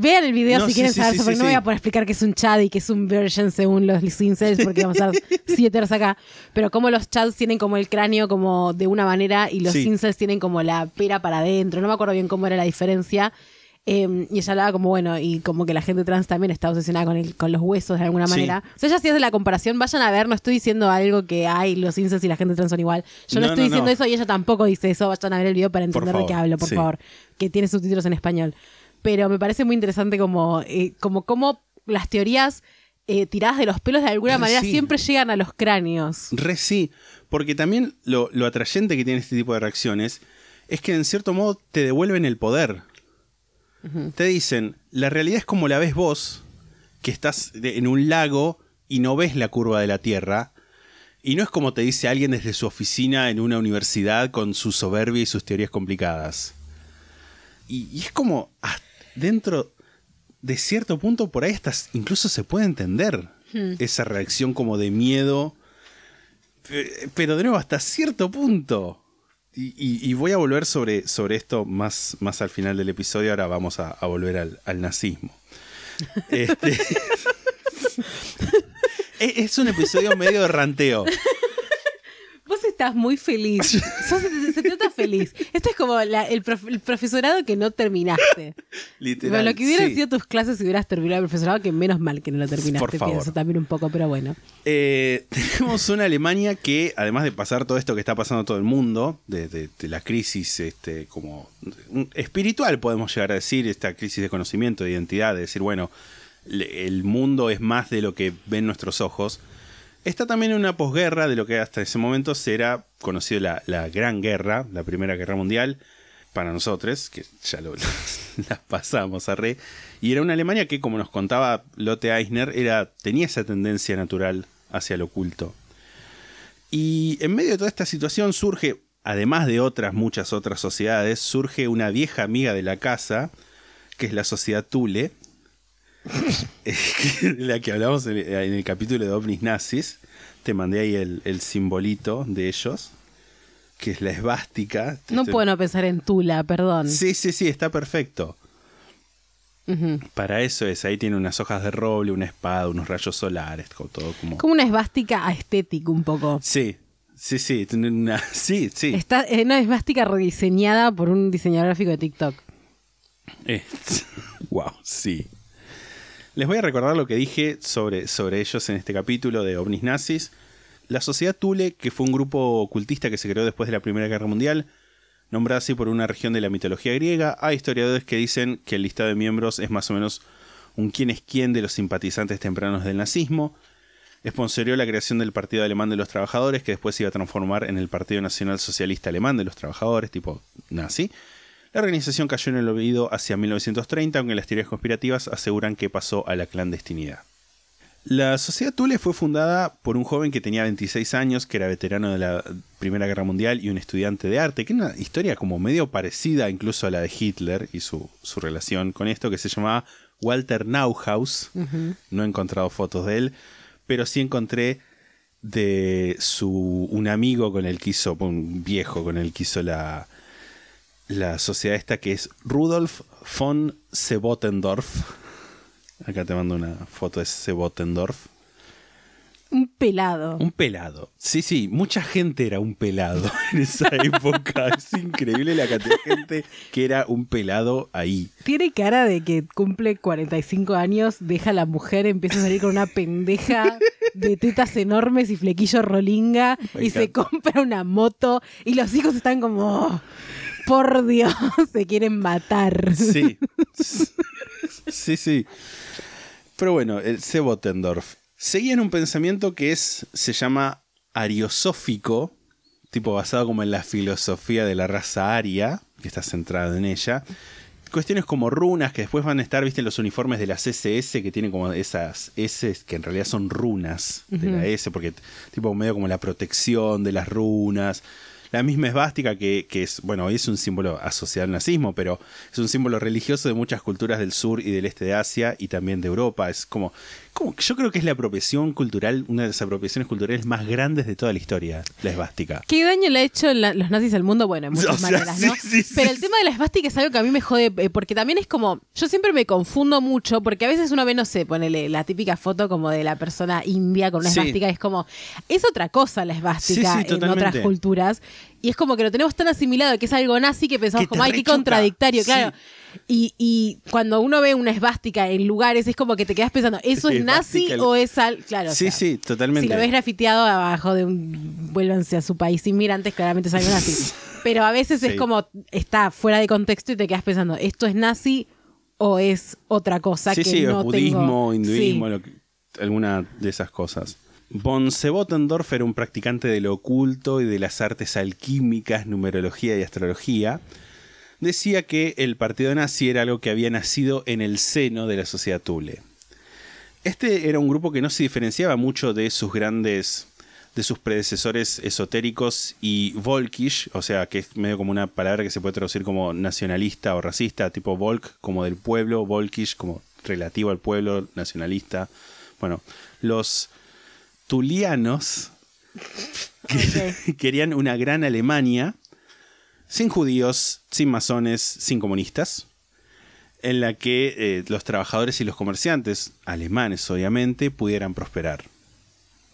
Vean el video No, si sí, quieren sí, saber, porque no voy a poder explicar que es un chad y que es un version según los incels, porque vamos a estar siete horas acá. Pero como los chads tienen como el cráneo como de una manera y los incels tienen como la pera para adentro. No me acuerdo bien cómo era la diferencia. Eh, y ella hablaba como, bueno, y como que la gente trans también está obsesionada con, el, con los huesos de alguna Sí. manera. O sea, ella sí hace la comparación, vayan a ver, no estoy diciendo algo que hay, los incels y la gente trans son igual. Yo no, No, estoy no, diciendo no. eso y ella tampoco dice eso. Vayan a ver el video para entender de qué hablo, por sí. favor. Que tiene subtítulos en español. Pero me parece muy interesante como, eh, como cómo las teorías eh, tiradas de los pelos de alguna Re manera sí. siempre llegan a los cráneos. Re sí, porque también lo, lo atrayente que tiene este tipo de reacciones es que en cierto modo te devuelven el poder. Te dicen, la realidad es como la ves vos, que estás en un lago y no ves la curva de la Tierra, y no es como te dice alguien desde su oficina en una universidad con su soberbia y sus teorías complicadas. Y, y es como, ah, dentro de cierto punto, por ahí estás, incluso se puede entender esa reacción como de miedo Pe- pero de nuevo, hasta cierto punto. Y, y- y voy a volver sobre, sobre esto más, más al final del episodio. Ahora vamos a, a volver al, al nazismo. Este- es, es un episodio medio de ranteo. Estás muy feliz. Sos- se, te nota feliz. Esto es como la- el, prof- el profesorado que no terminaste. Literal. Bueno, lo que hubieran sí. sido tus clases si hubieras terminado el profesorado, que menos mal que no lo terminaste, Por favor. pienso también un poco, pero bueno. Eh, tenemos una Alemania que, además de pasar todo esto que está pasando a todo el mundo, de, de- de la crisis este, como espiritual, podemos llegar a decir, esta crisis de conocimiento, de identidad, de decir, bueno, le- el mundo es más de lo que ven nuestros ojos. Está también una posguerra de lo que hasta ese momento será conocido la, la Gran Guerra, la Primera Guerra Mundial, para nosotros, que ya lo, pasamos a re, y era una Alemania que, como nos contaba Lotte Eisner, era, tenía esa tendencia natural hacia lo oculto. Y en medio de toda esta situación surge, además de otras, muchas otras sociedades, surge una vieja amiga de la casa, que es la sociedad Thule, la que hablamos en el capítulo de ovnis nazis. Te mandé ahí el, el simbolito de ellos, que es la esvástica. No puedo no pensar en Tula, perdón. Sí, sí, sí, está perfecto. Para eso es, ahí tiene unas hojas de roble, una espada, unos rayos solares, todo como... Como una esvástica aesthetic un poco. Sí, sí, sí, una... sí, sí. Está es una esvástica rediseñada por un diseñador gráfico de TikTok. wow, sí. Les voy a recordar lo que dije sobre, sobre ellos en este capítulo de ovnis nazis. La sociedad Thule, que fue un grupo ocultista que se creó después de la Primera Guerra Mundial, nombrada así por una región de la mitología griega, hay historiadores que dicen que el listado de miembros es más o menos un quién es quién de los simpatizantes tempranos del nazismo. Esponsorió la creación del Partido Alemán de los Trabajadores, que después se iba a transformar en el Partido Nacional Socialista Alemán de los Trabajadores, tipo nazi. La organización cayó en el olvido hacia 1930, aunque las teorías conspirativas aseguran que pasó a la clandestinidad. La Sociedad Thule fue fundada por un joven que tenía 26 años, que era veterano de la Primera Guerra Mundial y un estudiante de arte, que es una historia como medio parecida incluso a la de Hitler y su, su relación con esto, que se llamaba Walter Nauhaus. No he encontrado fotos de él, pero sí encontré de su un amigo con el que hizo, un viejo con el que hizo la, la sociedad esta que es Rudolf von Sebotendorf. Acá te mando una foto de Sebotendorf. Un pelado. Un pelado. Sí, sí, mucha gente era un pelado en esa época. es increíble la cantidad de gente que era un pelado ahí. Tiene cara de que cumple 45 años, deja a la mujer, empieza a salir con una pendeja de tetas enormes y flequillo rolinga Me y se compra una moto y los hijos están como, "Oh, por Dios, se quieren matar. Sí. sí, sí. Pero bueno, el Sebotendorf seguía en un pensamiento que es, se llama ariosófico, tipo basado como en la filosofía de la raza aria, que está centrado en ella. Cuestiones como runas que después van a estar, viste, en los uniformes de las SS que tienen como esas S que en realidad son runas de la S, porque tipo medio como la protección de las runas. La misma esvástica que, que es, bueno, hoy es un símbolo asociado al nazismo, pero es un símbolo religioso de muchas culturas del sur y del este de Asia y también de Europa. Es como, como yo creo que es la apropiación cultural, una de las apropiaciones culturales más grandes de toda la historia, la esvástica. ¿Qué daño le ha hecho la- los nazis al mundo? Bueno, en muchas O sea, maneras, ¿no? sí, sí, sí, Pero el tema de la esvástica es algo que a mí me jode, eh, porque también es como, yo siempre me confundo mucho, porque a veces uno ve, no sé, ponele la típica foto como de la persona india con una esvástica, es como, es otra cosa la esvástica en otras culturas, y es como que lo tenemos tan asimilado que es algo nazi que pensamos Que como, ay, qué contradictorio, Sí. claro. Y, y cuando uno ve una esvástica en lugares, es como que te quedas pensando, ¿eso es nazi el- o es al...? Claro, o Sí, sea, sí, totalmente. si lo ves grafiteado abajo de un vuélvanse a su país inmigrantes, claramente es algo nazi. Pero a veces Sí. es como está fuera de contexto y te quedas pensando, ¿esto es nazi o es otra cosa sí, que sí, no budismo, tengo? hinduismo, Sí. lo que- alguna de esas cosas. Von Sebotendorf era un practicante de lo oculto y de las artes alquímicas, numerología y astrología. Decía que el partido nazi era algo que había nacido en el seno de la sociedad Thule. Este era un grupo que no se diferenciaba mucho de sus grandes de sus predecesores esotéricos y volkish, o sea, que es medio como una palabra que se puede traducir como nacionalista o racista, tipo volk como del pueblo, volkish como relativo al pueblo, nacionalista. Bueno, los tulianos que- querían una gran Alemania sin judíos, sin masones, sin comunistas, en la que eh, los trabajadores y los comerciantes, alemanes obviamente, pudieran prosperar.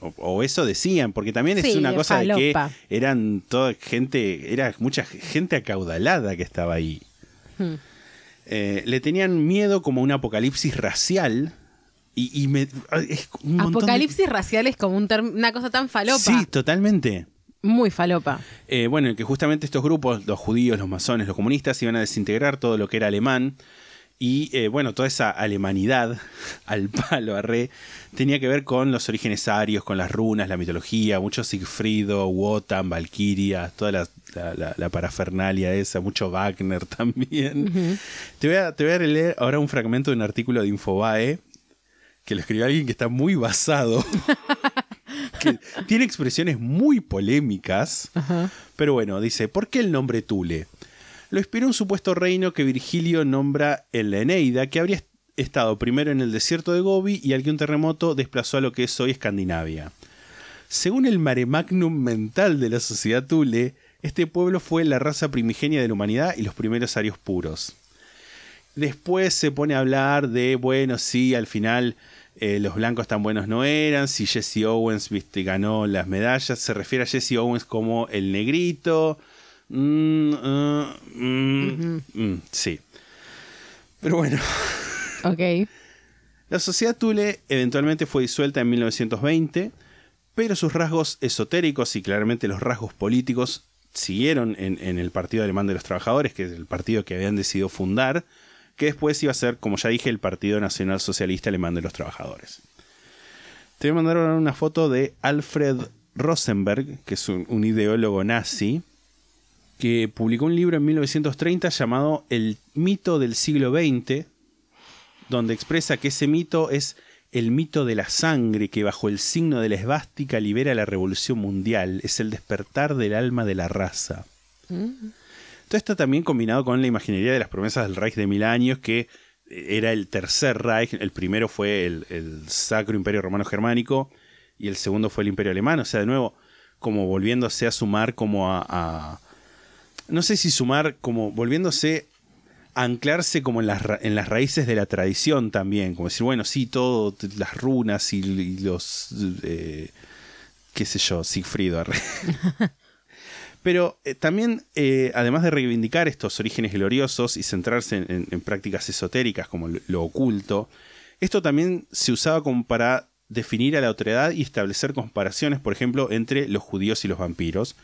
O, o eso decían, porque también es Sí, una cosa de que eran toda gente, era mucha gente acaudalada que estaba ahí. Hmm. Eh, le tenían miedo como un apocalipsis racial. Y, y me, es un montón de- Apocalipsis racial es como un una cosa tan falopa. Sí, totalmente. Muy falopa. Eh, bueno, que justamente estos grupos, los judíos, los masones, los comunistas, iban a desintegrar todo lo que era alemán Y eh, bueno, toda esa alemanidad al palo, a re, tenía que ver con los orígenes arios, con las runas, la mitología, mucho Sigfrido, Wotan, Valkyria, toda la, la- la- la parafernalia esa, mucho Wagner también. te, voy a, te voy a leer ahora un fragmento de un artículo de Infobae que lo escribió alguien que está muy basado. que tiene expresiones muy polémicas. Pero bueno, dice, ¿por qué el nombre Tule? Lo inspiró un supuesto reino que Virgilio nombra en la Eneida, que habría est- estado primero en el desierto de Gobi y al que un terremoto desplazó a lo que es hoy Escandinavia. Según el mare magnum mental de la sociedad Tule, este pueblo fue la raza primigenia de la humanidad y los primeros arios puros. Después se pone a hablar de, bueno, sí, al final eh, los blancos tan buenos no eran, si Jesse Owens viste, ganó las medallas, se refiere a Jesse Owens como el negrito. Mm, ah, mm, mm, sí. Pero bueno, Ok. la sociedad Thule eventualmente fue disuelta en 1920, pero sus rasgos esotéricos y claramente los rasgos políticos siguieron en, en el Partido Alemán de los Trabajadores, que es el partido que habían decidido fundar, que después iba a ser, como ya dije, el Partido Nacional Socialista Alemán de los Trabajadores. Te voy a mandar una foto de Alfred Rosenberg, que es un, ideólogo nazi, que publicó un libro en 1930 llamado El mito del siglo XX, donde expresa que ese mito es el mito de la sangre que bajo el signo de la esvástica libera la revolución mundial, es el despertar del alma de la raza. Todo esto también combinado con la imaginería de las promesas del Reich de mil años, que era el tercer Reich, el primero fue el, Sacro Imperio Romano Germánico y el segundo fue el Imperio Alemán, o sea, de nuevo, como volviéndose a sumar como a... no sé si sumar como volviéndose a anclarse como en las, ra- en las raíces de la tradición también, como decir, bueno, sí, todo, las runas y, y los, eh, qué sé yo, Sigfrido. Pero eh, también, eh, además de reivindicar estos orígenes gloriosos y centrarse en, en- en prácticas esotéricas como lo, lo oculto, esto también se usaba como para definir a la otredad y establecer comparaciones, por ejemplo, entre los judíos y los vampiros.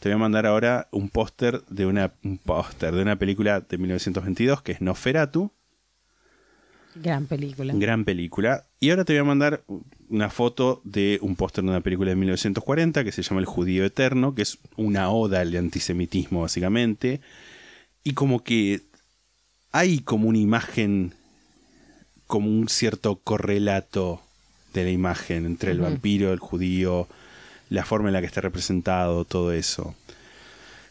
Te voy a mandar ahora un póster de una un póster de una película de 1922 que es Noferatu, Gran película. gran película. Y ahora te voy a mandar una foto de un póster de una película de 1940 que se llama El Judío Eterno, que es una oda al antisemitismo básicamente. Y como que hay como una imagen, como un cierto correlato de la imagen entre el vampiro, el judío, la forma en la que está representado, todo eso.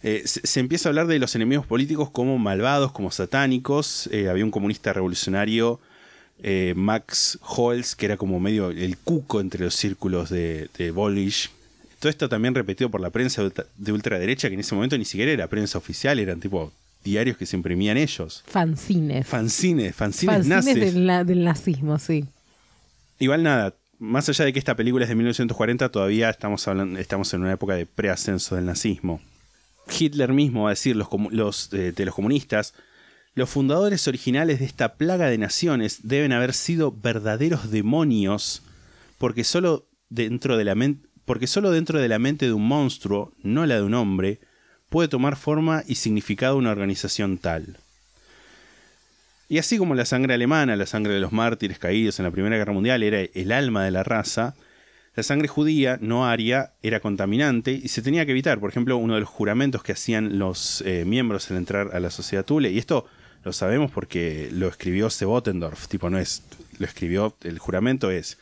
Eh, se, se empieza a hablar de los enemigos políticos como malvados, como satánicos. Eh, había un comunista revolucionario, eh, Max Holz, que era como medio el cuco entre los círculos de, de. Todo esto también repetido por la prensa de ultra- de ultraderecha, que en ese momento ni siquiera era prensa oficial, eran tipo diarios que se imprimían ellos. Fanzines. Fanzines, fanzines, Fanzines nazis. del, na- del nazismo, sí. Igual nada, más allá de que esta película es de 1940, todavía estamos, hablando, estamos en una época de preascenso del nazismo. Hitler mismo va a decir los, eh, de los comunistas, los fundadores originales de esta plaga de naciones deben haber sido verdaderos demonios, porque solo dentro de la mente, porque solo dentro de la mente de un monstruo, no la de un hombre, puede tomar forma y significado una organización tal. Y así como la sangre alemana, la sangre de los mártires caídos en la Primera Guerra Mundial era el alma de la raza, la sangre judía, no aria, era contaminante y se tenía que evitar. Por ejemplo, uno de los juramentos que hacían los eh, miembros al entrar a la sociedad Thule, y esto lo sabemos porque lo escribió Sebotendorf, tipo no es, lo escribió, el juramento es,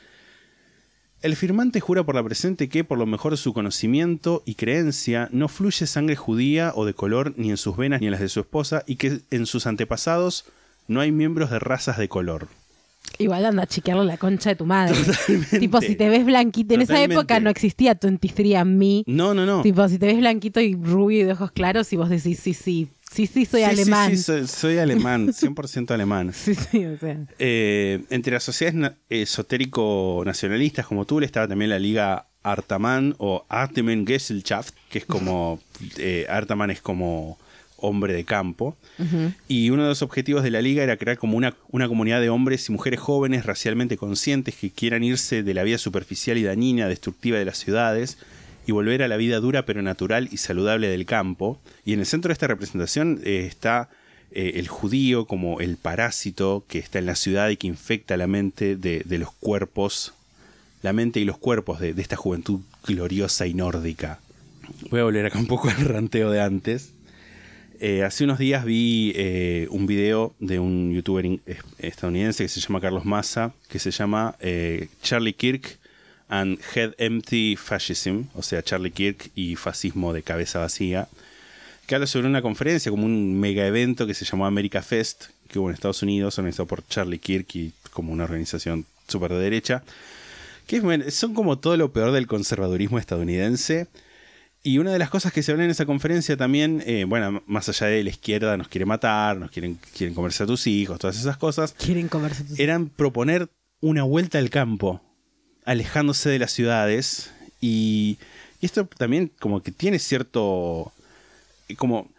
el firmante jura por la presente que, por lo mejor de su conocimiento y creencia, no fluye sangre judía o de color ni en sus venas ni en las de su esposa, y que en sus antepasados no hay miembros de razas de color. Igual anda a chequearle la concha de tu madre. Tipo, si te ves blanquito, en esa época no existía 23 and me. No, no, no. Tipo, si te ves blanquito y rubio y de ojos claros y vos decís, sí, sí, sí, sí, soy Sí, sí, alemán. Sí, Sí, soy, soy alemán, 100% alemán. sí, o sea. Eh, entre las sociedades na- esotérico-nacionalistas como tú, estaba también la Liga Artaman o Artemen Gesellschaft, que es como. eh, Artaman es como hombre de campo. Y uno de los objetivos de la liga era crear como una, una comunidad de hombres y mujeres jóvenes racialmente conscientes que quieran irse de la vida superficial y dañina, destructiva de las ciudades y volver a la vida dura pero natural y saludable del campo. Y en el centro de esta representación eh, está eh, el judío como el parásito que está en la ciudad y que infecta la mente de, de los cuerpos, la mente y los cuerpos de, de esta juventud gloriosa y nórdica. Voy a volver acá un poco al ranteo de antes. Eh, hace unos días vi eh, un video de un youtuber estadounidense que se llama Carlos Massa, que se llama eh, Charlie Kirk and Head Empty Fascism, o sea, Charlie Kirk y fascismo de cabeza vacía, que habla sobre una conferencia, como un mega evento que se llamó America Fest, que hubo en Estados Unidos, organizado por Charlie Kirk y como una organización súper de derecha, que son como todo lo peor del conservadurismo estadounidense. Y una de las cosas que se habla en esa conferencia también, eh, bueno, más allá de la izquierda nos quiere matar, nos quieren, quieren comerse a tus hijos, todas esas cosas, Quieren comerse tus- eran proponer una vuelta al campo, alejándose de las ciudades. Y, y esto también como que tiene cierto... como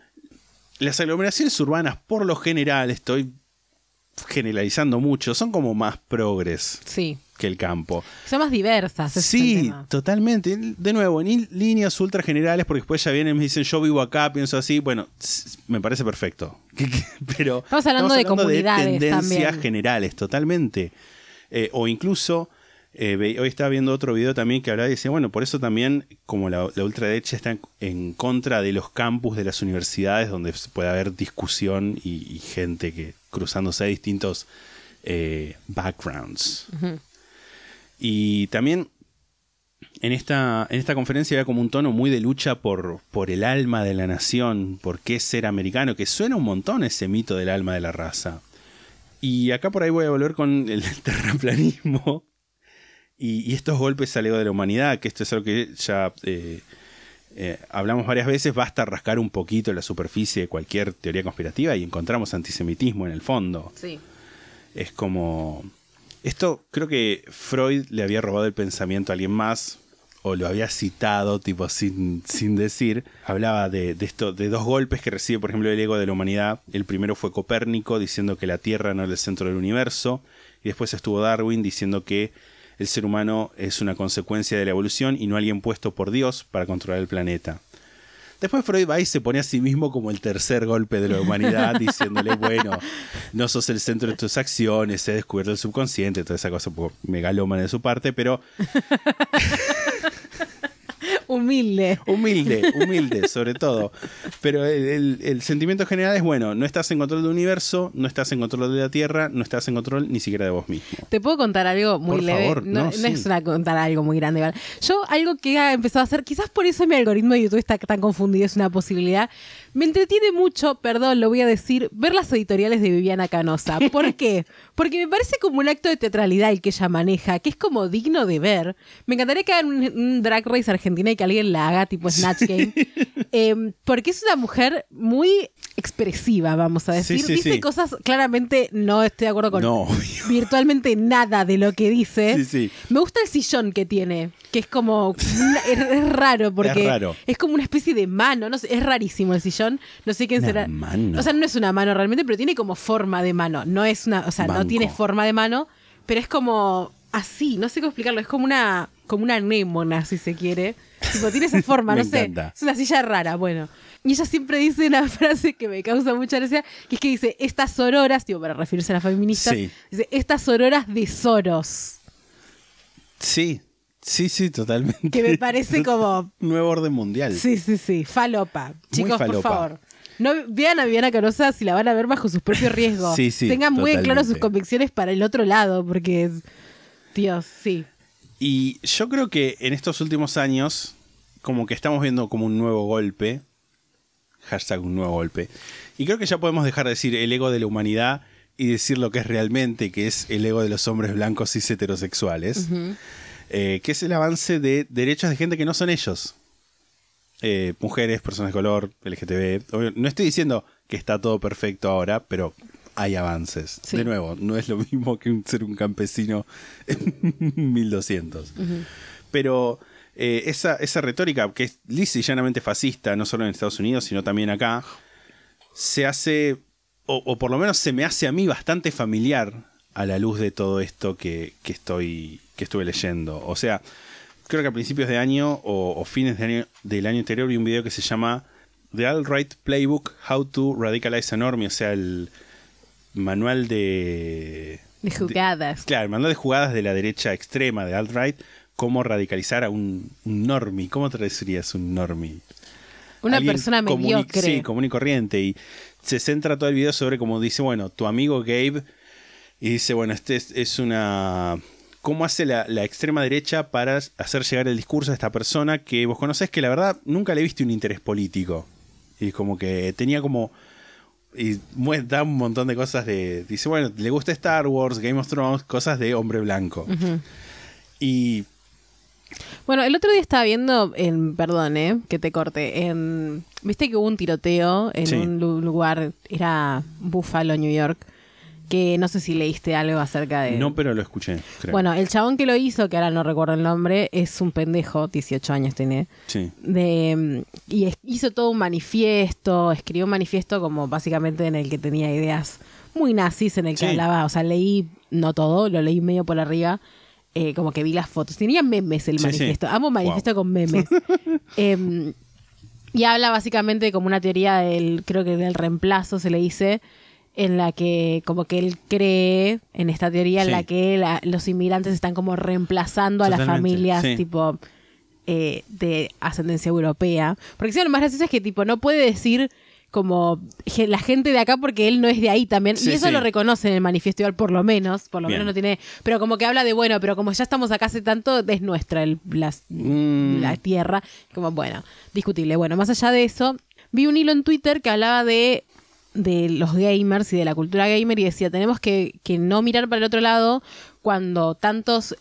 las aglomeraciones urbanas por lo general, estoy generalizando mucho, son como más progres Sí. Que el campo. Son más diversas. Sí, totalmente. De nuevo, en líneas ultra generales, porque después ya vienen y me dicen, yo vivo acá, pienso así. Bueno, me parece perfecto. Pero Estamos hablando de comunidades tendencias también. generales, totalmente. Eh, o incluso, eh, hoy estaba viendo otro video también que hablaba y decía, bueno, por eso también, como la, la ultraderecha está en, en contra de los campus de las universidades, donde puede haber discusión y, y gente que cruzándose a distintos eh, backgrounds. Y también en esta, en esta conferencia había como un tono muy de lucha por, por el alma de la nación, por qué ser americano, que suena un montón ese mito del alma de la raza. Y acá por ahí voy a volver con el terraplanismo y, y estos golpes al ego de la humanidad, que esto es algo que ya eh, eh, hablamos varias veces, basta rascar un poquito la superficie de cualquier teoría conspirativa y encontramos antisemitismo en el fondo. Sí. Es como. Esto creo que Freud le había robado el pensamiento a alguien más. O lo había citado, tipo sin, sin decir. Hablaba de, de esto, de dos golpes que recibe, por ejemplo, el ego de la humanidad. El primero fue Copérnico, diciendo que la Tierra no era el centro del universo. Y después estuvo Darwin diciendo que el ser humano es una consecuencia de la evolución y no alguien puesto por Dios para controlar el planeta. Después Freud va y se pone a sí mismo como el tercer golpe de la humanidad, diciéndole, bueno, no sos el centro de tus acciones, he descubierto el subconsciente, toda esa cosa un poco megalómana de su parte, pero Humilde. humilde, humilde sobre todo. Pero el, el- el sentimiento general es, bueno, no estás en control del universo, no estás en control de la Tierra, no estás en control ni siquiera de vos mismo. ¿Te puedo contar algo muy Por leve? favor, no, no, no sí. es una contar algo muy grande. igual. Yo, algo que he empezado a hacer, quizás por eso mi algoritmo de YouTube está tan confundido, es una posibilidad. Me entretiene mucho, perdón, lo voy a decir, ver las editoriales de Viviana Canosa. ¿Por qué? Porque me parece como un acto de teatralidad el que ella maneja, que es como digno de ver. Me encantaría que hagan un, un drag race argentina y que alguien la haga tipo Snatch Game. Eh, porque es una mujer muy expresiva, vamos a decir. Sí, sí, Dice sí. cosas, claramente no estoy de acuerdo con No. virtualmente nada de lo que dice. Sí, sí. Me gusta el sillón que tiene, que es como es, es raro porque Es raro. es como una especie de mano, no sé, es rarísimo el sillón, no sé quién Una será. mano. O sea, no es una mano realmente, pero tiene como forma de mano, no es una, o sea, no tiene forma de mano, pero es como así, no sé cómo explicarlo, es como una como una anémona si se quiere. Tipo, tiene esa forma, no sé. Es una silla rara, bueno. Y ella siempre dice una frase que me causa mucha gracia, que es que dice, estas sororas, tipo, para referirse a las feministas, Sí. dice, estas sororas de Soros. Sí, sí, sí, totalmente. Que me parece como- Nuevo orden mundial. Sí, sí, sí, falopa. Chicos, por favor. No vean a Viviana Canosa si la van a ver bajo sus propios riesgos. Sí, sí, Tengan muy en claro sus convicciones para el otro lado, porque es- Dios, sí. Y yo creo que en estos últimos años, como que estamos viendo como un nuevo golpe. Hashtag un nuevo golpe. Y creo que ya podemos dejar de decir el ego de la humanidad y decir lo que es realmente, que es el ego de los hombres blancos y heterosexuales. Eh, que es el avance de derechos de gente que no son ellos. Eh, mujeres, personas de color, LGTB. Obvio, No estoy diciendo que está todo perfecto ahora, pero hay avances. Sí. De nuevo, no es lo mismo que ser un campesino en 1200. Pero eh, esa, esa retórica, que es lisa y llanamente fascista, no solo en Estados Unidos, sino también acá, se hace, o, o por lo menos se me hace a mí bastante familiar a la luz de todo esto que, que estoy, que estuve leyendo. O sea, creo que a principios de año o, o fines de año, del año anterior vi un video que se llama The Alt-Right Playbook How to Radicalize an Army, o sea, el manual de... De jugadas. Claro, el manual de jugadas de la derecha extrema de alt-right, cómo radicalizar a un, un normie. ¿Cómo traducirías un normie? Una Alguien persona mediocre. Sí, común y corriente. Y se centra todo el video sobre como dice, bueno, tu amigo Gabe. Y dice, bueno, este es, es una... ¿Cómo hace la, la extrema derecha para hacer llegar el discurso a esta persona que vos conocés que la verdad nunca le viste un interés político? Y como que tenía como... Y da un montón de cosas de... Dice, bueno, le gusta Star Wars, Game of Thrones, cosas de hombre blanco. Y... Bueno, el otro día estaba viendo, en, perdón, eh, que te corte, en, viste que hubo un tiroteo en Sí. un lu- lugar, era Buffalo, New York, que no sé si leíste algo acerca de... No, pero lo escuché, creo. Bueno, el chabón que lo hizo, que ahora no recuerdo el nombre, es un pendejo, 18 años tiene. Sí. De, y es- hizo todo un manifiesto, escribió un manifiesto como básicamente en el que tenía ideas muy nazis, en el que Sí. hablaba, o sea, leí, no todo, lo leí medio por arriba, eh, como que vi las fotos. Tenía memes el Sí, manifiesto, sí. amo manifiesto con memes. Em, y habla básicamente como una teoría del, creo que del reemplazo se le dice, en la que como que él cree en esta teoría Sí. en la que la- los inmigrantes están como reemplazando a las familias sí. tipo eh, de ascendencia europea. Porque si lo más gracioso es que tipo no puede decir como la gente de acá porque él no es de ahí también. Sí, y eso sí. lo reconoce en el manifiesto igual por lo menos. Por lo Bien. menos no tiene... Pero como que habla de, bueno, pero como ya estamos acá hace tanto, es nuestra el- las- Mm. la tierra. Como, bueno, discutible. Bueno, más allá de eso, vi un hilo en Twitter que hablaba de de los gamers y de la cultura gamer y decía, tenemos que, que no mirar para el otro lado cuando tantos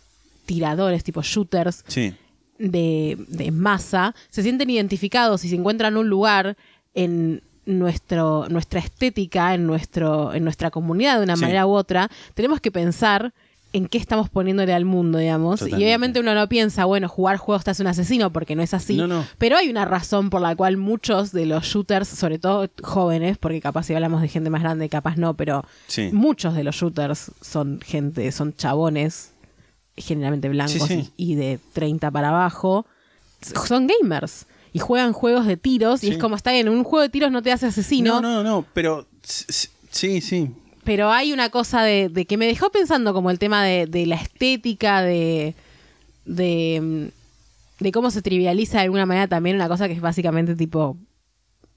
tiradores, tipo shooters, Sí. de, de masa se sienten identificados y se encuentran un lugar en nuestro, nuestra estética, en, nuestro, en nuestra comunidad de una Sí. manera u otra, tenemos que pensar en qué estamos poniéndole al mundo, digamos. Totalmente. Y obviamente uno no piensa, bueno, jugar juegos te hace un asesino, porque no es así. No, no. Pero hay una razón por la cual muchos de los shooters, sobre todo jóvenes, porque capaz si hablamos de gente más grande, capaz no, pero Sí. muchos de los shooters son gente, son chabones, generalmente blancos Sí, sí. Y, y de 30 para abajo, son gamers. Y juegan juegos de tiros, y es como está bien, un juego de tiros no te hace asesino, No, no, no, pero sí, sí. Pero hay una cosa de, de que me dejó pensando como el tema de, de la estética, de, de, mm, de cómo se trivializa de alguna manera también una cosa que es básicamente tipo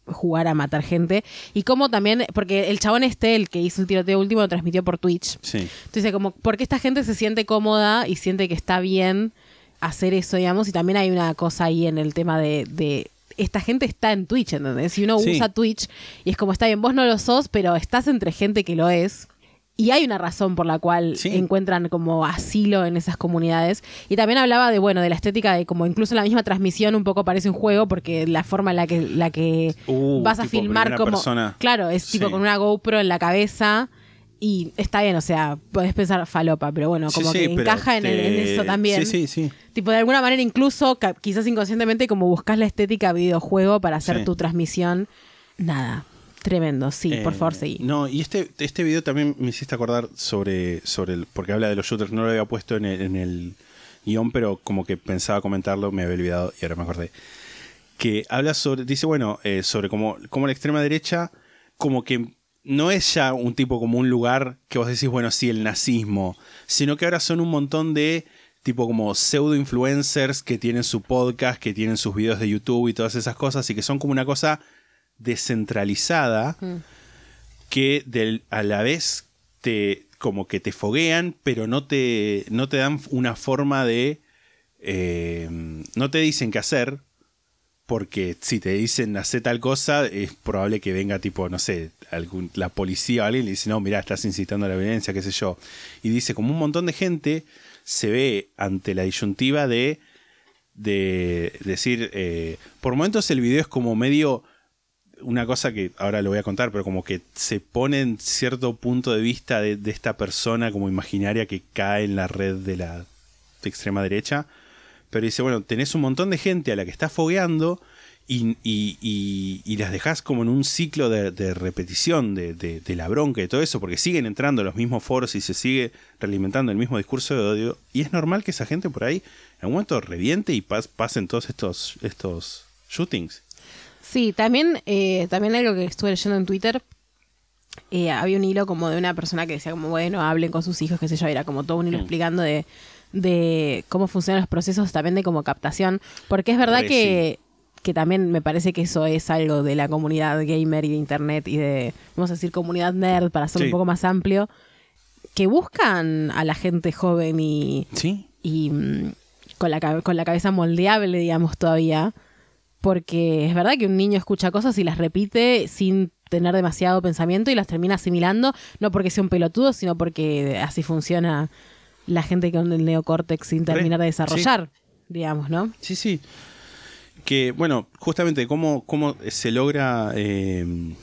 jugar a matar gente. Y cómo también, porque el chabón este, el que hizo el tiroteo último, lo transmitió por Twitch. Sí. Entonces, como, porque esta gente se siente cómoda y siente que está bien hacer eso, digamos, y también hay una cosa ahí en el tema de esta gente está en Twitch, ¿entendés? Si uno Sí. usa Twitch y es como está bien, vos no lo sos, pero estás entre gente que lo es. Y hay una razón por la cual Sí. encuentran como asilo en esas comunidades. Y también hablaba de, bueno, de la estética de como incluso la misma transmisión un poco parece un juego porque la forma en la que, la que Uh, vas a filmar como... persona. Claro, es tipo Sí. con una GoPro en la cabeza y está bien, o sea, podés pensar falopa, pero bueno, como sí, que encaja en, te- en eso también. Sí, sí, sí. Tipo, de alguna manera, incluso, quizás inconscientemente, como buscas la estética videojuego para hacer Sí. tu transmisión. Nada, tremendo, sí, por Eh, favor, seguí. No, y este, este video también me hiciste acordar sobre, sobre el, porque habla de los shooters, no lo había puesto en el, en el guion, pero como que pensaba comentarlo, me había olvidado y ahora me acordé. Que habla sobre, dice, bueno, eh, sobre cómo, cómo la extrema derecha, como que no es ya un tipo como un lugar que vos decís, bueno, sí, el nazismo, sino que ahora son un montón de tipo como pseudo influencers que tienen su podcast, que tienen sus videos de YouTube y todas esas cosas, y que son como una cosa descentralizada que del- a la vez te como que te foguean, pero no te, no te dan una forma de... eh, no te dicen qué hacer, porque si te dicen hacer tal cosa, es probable que venga tipo, no sé, algún, la policía o alguien le dice, no, mira, estás incitando a la violencia, qué sé yo. Y dice, como un montón de gente se ve ante la disyuntiva de, de decir, eh, por momentos el video es como medio una cosa que ahora lo voy a contar, pero como que se pone en cierto punto de vista de, de esta persona como imaginaria que cae en la red de la extrema derecha. Pero dice, bueno, tenés un montón de gente a la que estás fogueando y, y- y- y las dejás como en un ciclo de, de repetición de, de- de la bronca y todo eso, porque siguen entrando los mismos foros y se sigue realimentando el mismo discurso de odio. Y es normal que esa gente por ahí en algún momento reviente y pas- pasen todos estos, estos shootings. Sí, también, eh, también algo que estuve leyendo en Twitter, eh, había un hilo como de una persona que decía como, bueno, hablen con sus hijos, qué sé yo, era como todo un Mm. hilo explicando de, de cómo funcionan los procesos también de como captación, porque es verdad Re, que, que también me parece que eso es algo de la comunidad gamer y de internet y de, vamos a decir, comunidad nerd, para Sí. un poco más amplio, que buscan a la gente joven y, Sí. y mm, con, la, con la cabeza moldeable, digamos, todavía. Porque es verdad que un niño escucha cosas y las repite sin tener demasiado pensamiento y las termina asimilando, no porque sea un pelotudo, sino porque así funciona la gente con el neocórtex sin terminar de sí. desarrollar, digamos, ¿no? Sí, sí. Que, bueno, justamente cómo, cómo se logra eh,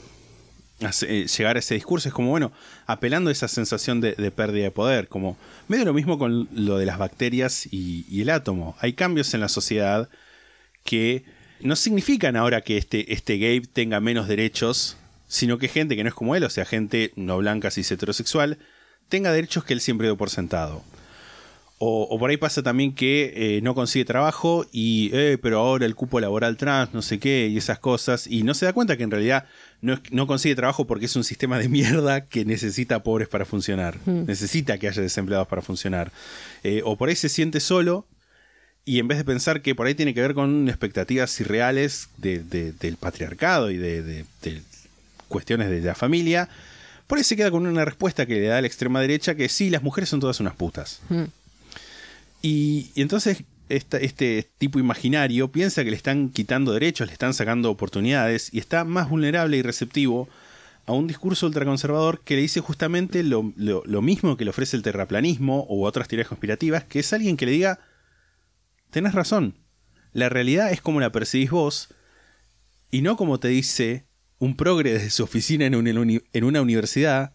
eh, llegar a ese discurso es como, bueno, apelando a esa sensación de, de pérdida de poder, como medio lo mismo con lo de las bacterias y, y el átomo. Hay cambios en la sociedad que no significan ahora que este, este gay tenga menos derechos, sino que gente que no es como él, o sea, gente no blanca, cis heterosexual, tenga derechos que él siempre dio por sentado. O, o por ahí pasa también que eh, no consigue trabajo y, eh, pero ahora el cupo laboral trans, no sé qué, y esas cosas, y no se da cuenta que en realidad no, es- no consigue trabajo porque es un sistema de mierda que necesita pobres para funcionar, necesita que haya desempleados para funcionar. Eh, o por ahí se siente solo y en vez de pensar que por ahí tiene que ver con expectativas irreales de- de- del patriarcado y de, cuestiones de la familia, por ahí se queda con una respuesta que le da la extrema derecha que sí, las mujeres son todas unas putas. Mm. Y, entonces este tipo imaginario piensa que le están quitando derechos, le están sacando oportunidades y está más vulnerable y receptivo a un discurso ultraconservador que le dice justamente lo, lo- lo mismo que le ofrece el terraplanismo u otras teorías conspirativas, que es alguien que le diga, tenés razón, la realidad es como la percibís vos y no como te dice un progre desde su oficina en en una universidad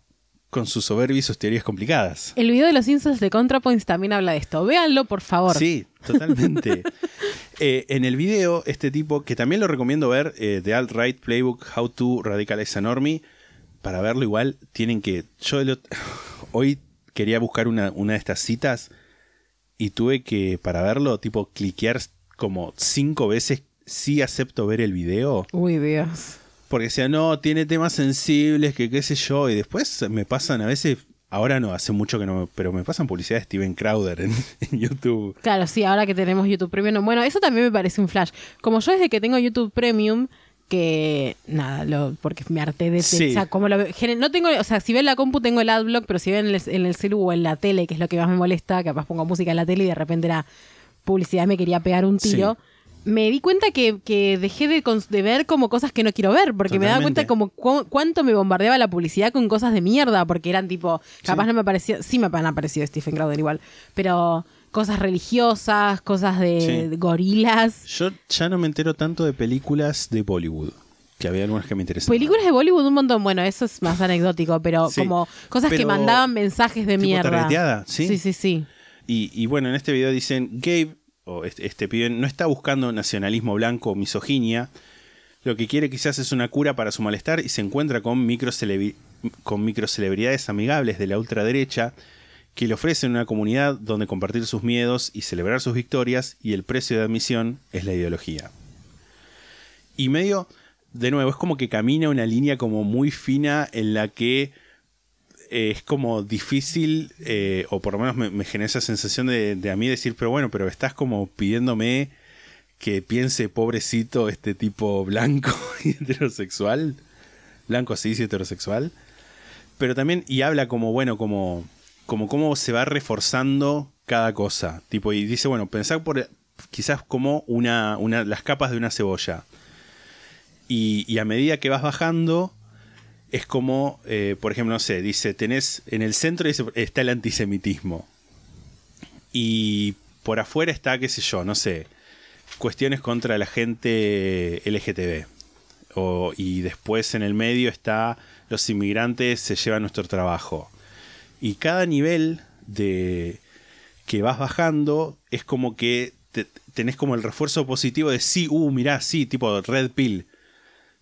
con sus soberbios y sus teorías complicadas. El video de los Simpsons de ContraPoints también habla de esto. Véanlo, por favor. Sí, totalmente. Eh, en el video, este tipo, que también lo recomiendo ver, eh, The Alt-Right Playbook How to Radicalize a Normie, para verlo igual, tienen que... Yo el hoy quería buscar una, una de estas citas y tuve que, para verlo, tipo, cliquear como cinco veces, sí acepto ver el video. Uy, Dios. Porque decía, no, tiene temas sensibles, que qué sé yo. Y después me pasan a veces, ahora no, hace mucho que no, me- pero me pasan publicidad de Steven Crowder en, en YouTube. Claro, sí, ahora que tenemos YouTube Premium. Bueno, eso también me parece un flash. Como yo desde que tengo YouTube Premium, que nada, lo, porque me harté de Sí. o sea, como lo no tengo, o sea, si ven la compu tengo el adblock, pero si ven en el, en el celu o en la tele, que es lo que más me molesta, capaz pongo música en la tele y de repente era publicidad, me quería pegar un tiro. Me di cuenta que, que dejé de, ver como cosas que no quiero ver, porque me daba cuenta como cu- cuánto me bombardeaba la publicidad con cosas de mierda, porque eran tipo, capaz no me parecía, sí me han aparecido Stephen Crowder igual, pero cosas religiosas, cosas de, Sí. de gorilas. Yo ya no me entero tanto de películas de Bollywood, que había algunas que me interesaban. Películas de Bollywood un montón, bueno, eso es más anecdótico, pero Sí, como cosas que mandaban mensajes de tipo mierda. ¿sí? Sí, sí, sí. Y, y bueno, en este video dicen, Gabe, o este, este no está buscando nacionalismo blanco o misoginia. Lo que quiere quizás es una cura para su malestar y se encuentra con, con microcelebridades amigables de la ultraderecha que le ofrecen una comunidad donde compartir sus miedos y celebrar sus victorias y el precio de admisión es la ideología. Y medio, de nuevo, es como que camina una línea como muy fina en la que eh, es como difícil, eh, o por lo menos me, genera esa sensación de, a mí decir, pero bueno, pero estás como pidiéndome que piense pobrecito este tipo blanco y heterosexual, blanco cis y heterosexual, pero también, y habla como, bueno, como, como cómo se va reforzando cada cosa, tipo, y dice, bueno, pensar por quizás como una, una, las capas de una cebolla. Y a medida que vas bajando, es como, eh, por ejemplo, no sé, dice, tenés en el centro dice, está el antisemitismo. Y por afuera está, qué sé yo, no sé, cuestiones contra la gente LGTB. O, y después en el medio está los inmigrantes se llevan nuestro trabajo. Y cada nivel de que vas bajando es como que te- tenés como el refuerzo positivo de sí, uh, mirá, sí, tipo red pill.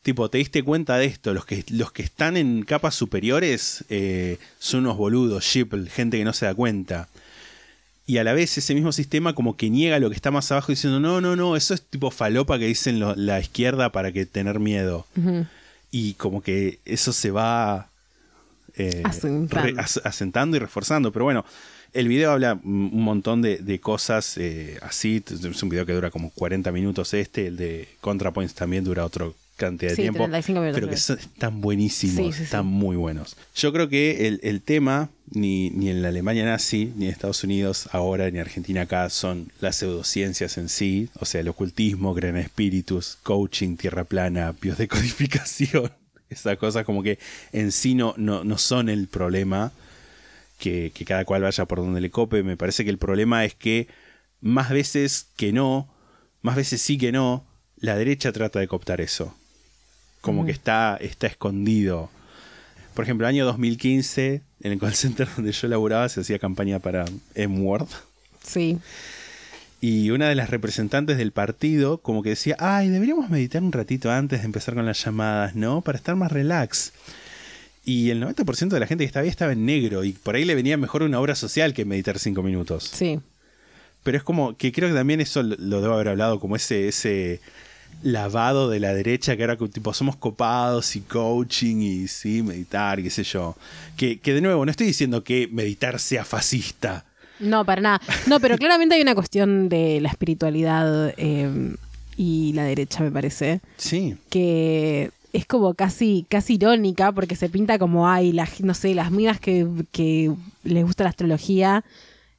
Tipo, te diste cuenta de esto. Los que, los que están en capas superiores eh, son unos boludos, shipple, gente que no se da cuenta. y a la vez ese mismo sistema como que niega lo que está más abajo diciendo, no, no, no, eso es tipo falopa que dicen lo- la izquierda para que tener miedo. Y como que eso se va eh, Asentando. re- as- asentando y reforzando. Pero bueno, el video habla un montón de, de cosas eh, así. Es un video que dura como 40 minutos este. El de ContraPoints también dura otro cantidad de Sí, tiempo. 35 minutos, pero que son- están buenísimos, Sí, están muy buenos. Yo creo que el, el tema, ni, ni en la Alemania nazi, ni en Estados Unidos ahora, ni en Argentina acá, son las pseudociencias en sí. O sea, el ocultismo, en espíritus, coaching, tierra plana, biodecodificación. Esas cosas como que en sí no, no, no son el problema. Que, que cada cual vaya por donde le cope. Me parece que el problema es que más veces que no, más veces sí que no, la derecha trata de cooptar eso. Como que está, está escondido. Por ejemplo, año 2015, en el call center donde yo laburaba, se hacía campaña para M-Word. Sí. Y una de las representantes del partido como que decía, ay, deberíamos meditar un ratito antes de empezar con las llamadas, ¿no? Para estar más relax. Y el 90% de la gente que estaba ahí estaba en negro y por ahí le venía mejor una obra social que meditar cinco minutos. Sí. Pero es como que creo que también eso lo, lo debo haber hablado, como ese, ese lavado de la derecha, que ahora que tipo somos copados y coaching y sí, meditar, qué sé yo. Que, que de nuevo, no estoy diciendo que meditar sea fascista. No, para nada. No, pero claramente hay una cuestión de la espiritualidad eh, y la derecha, me parece, Sí. que es como casi, casi irónica porque se pinta como hay, las, no sé, las minas que, que les gusta la astrología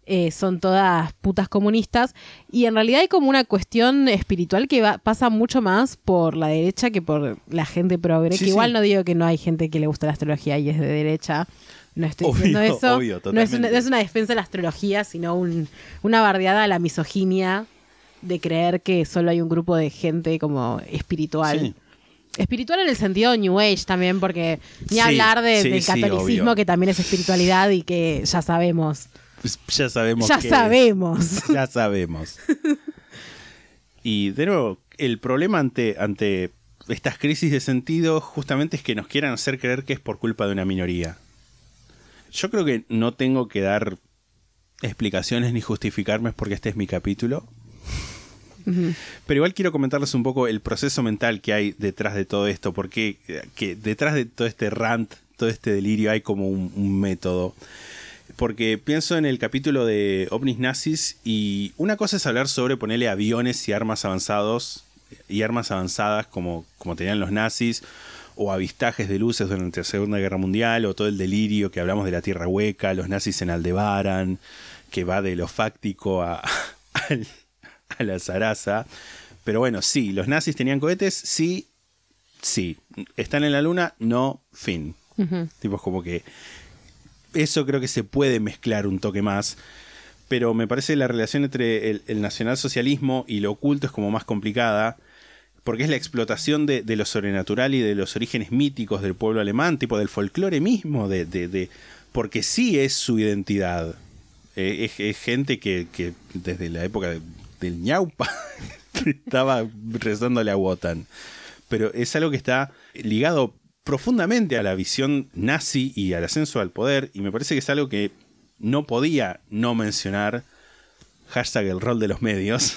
eh, son todas putas comunistas y en realidad hay como una cuestión espiritual que va- pasa mucho más por la derecha que por la gente progre, Sí, que igual sí. no digo que no hay gente que le gusta la astrología y es de derecha. No estoy Obvio, diciendo eso. obvio, no, es una, no es una defensa de la astrología, sino un- una bardeada a la misoginia de creer que solo hay un grupo de gente como espiritual. Sí. Espiritual en el sentido New Age también, porque ni hablar de- del catolicismo, obvio. que también es espiritualidad y que ya sabemos. Pues ya sabemos. Ya sabemos. Ya sabemos. Y de nuevo, el problema ante, ante estas crisis de sentido justamente es que nos quieran hacer creer que es por culpa de una minoría. Yo creo que no tengo que dar explicaciones ni justificarme porque este es mi capítulo. Pero igual quiero comentarles un poco el proceso mental que hay detrás de todo esto, porque eh, que detrás de todo este rant, todo este delirio hay como un, un método. Porque pienso en el capítulo de ovnis nazis y una cosa es hablar sobre ponerle aviones y armas avanzados y armas avanzadas como, como tenían los nazis o avistajes de luces durante la Segunda Guerra Mundial o todo el delirio que hablamos de la Tierra Hueca, los nazis en Aldebaran, que va de lo fáctico a, a la zaraza. Pero bueno, sí, los nazis tenían cohetes, sí, sí. ¿Están en la luna? No, fin. Tipo, es como que eso creo que se puede mezclar un toque más. Pero me parece la relación entre el, el nacionalsocialismo y lo oculto es como más complicada. Porque es la explotación de, de lo sobrenatural y de los orígenes míticos del pueblo alemán, tipo del folclore mismo, de, porque sí es su identidad. Eh, es, gente que, que desde la época de- del ñaupa estaba rezándole a Wotan. Pero es algo que está ligado profundamente a la visión nazi y al ascenso al poder. Y me parece que es algo que no podía no mencionar. Hashtag el rol de los medios.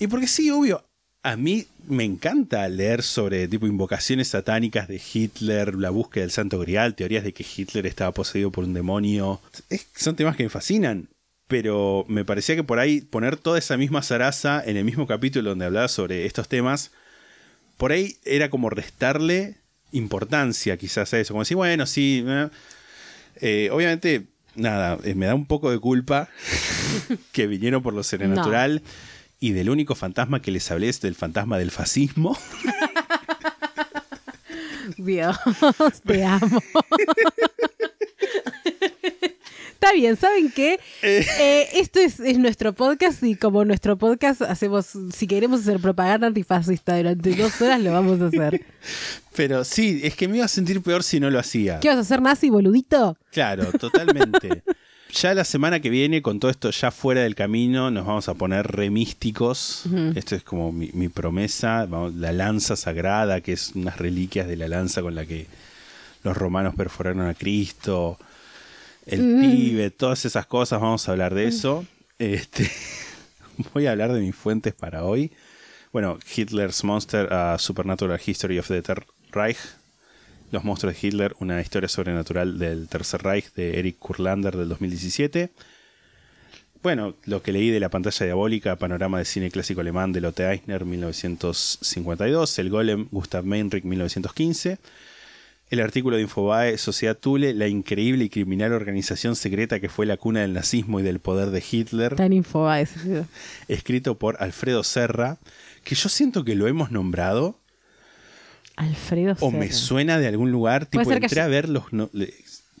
Y porque sí, obvio, a mí me encanta leer sobre tipo invocaciones satánicas de Hitler, la búsqueda del Santo Grial, teorías de que Hitler estaba poseído por un demonio. Es- son temas que me fascinan. Pero me parecía que por ahí poner toda esa misma zaraza en el mismo capítulo donde hablaba sobre estos temas, por ahí era como restarle importancia quizás a eso. Como decir, bueno, sí. eh. Obviamente, nada, eh, me da un poco de culpa que vinieron por lo sobrenatural y del único fantasma que les hablé es del fantasma del fascismo. Dios, te amo. Está bien, ¿saben qué? Eh, esto es, es nuestro podcast y como nuestro podcast hacemos, si queremos hacer propaganda antifascista durante dos horas, lo vamos a hacer. Pero sí, es que me iba a sentir peor si no lo hacía. ¿Qué vas a hacer, nazi, boludito? Claro, totalmente. ya la semana que viene, con todo esto ya fuera del camino, nos vamos a poner remísticos. Esto es como mi, mi promesa. Vamos, la lanza sagrada, que es unas reliquias de la lanza con la que los romanos perforaron a Cristo. El Mm. Tíbet, todas esas cosas, vamos a hablar de eso. Este, voy a hablar de mis fuentes para hoy. Bueno, Hitler's Monster, a Supernatural History of the Third Reich. Los monstruos de Hitler, una historia sobrenatural del Tercer Reich de Eric Kurlander del 2017. Bueno, lo que leí de la pantalla diabólica, panorama de cine clásico alemán de Lotte Eisner 1952, El Golem, Gustav Meinrich 1915, el artículo de Infobae, Sociedad Thule, la increíble y criminal organización secreta que fue la cuna del nazismo y del poder de Hitler, Tan infoba ese. escrito por Alfredo Serra, que yo siento que lo hemos nombrado Alfredo o me Serra. suena de algún lugar, tipo ser que entré haya- a ver los... no-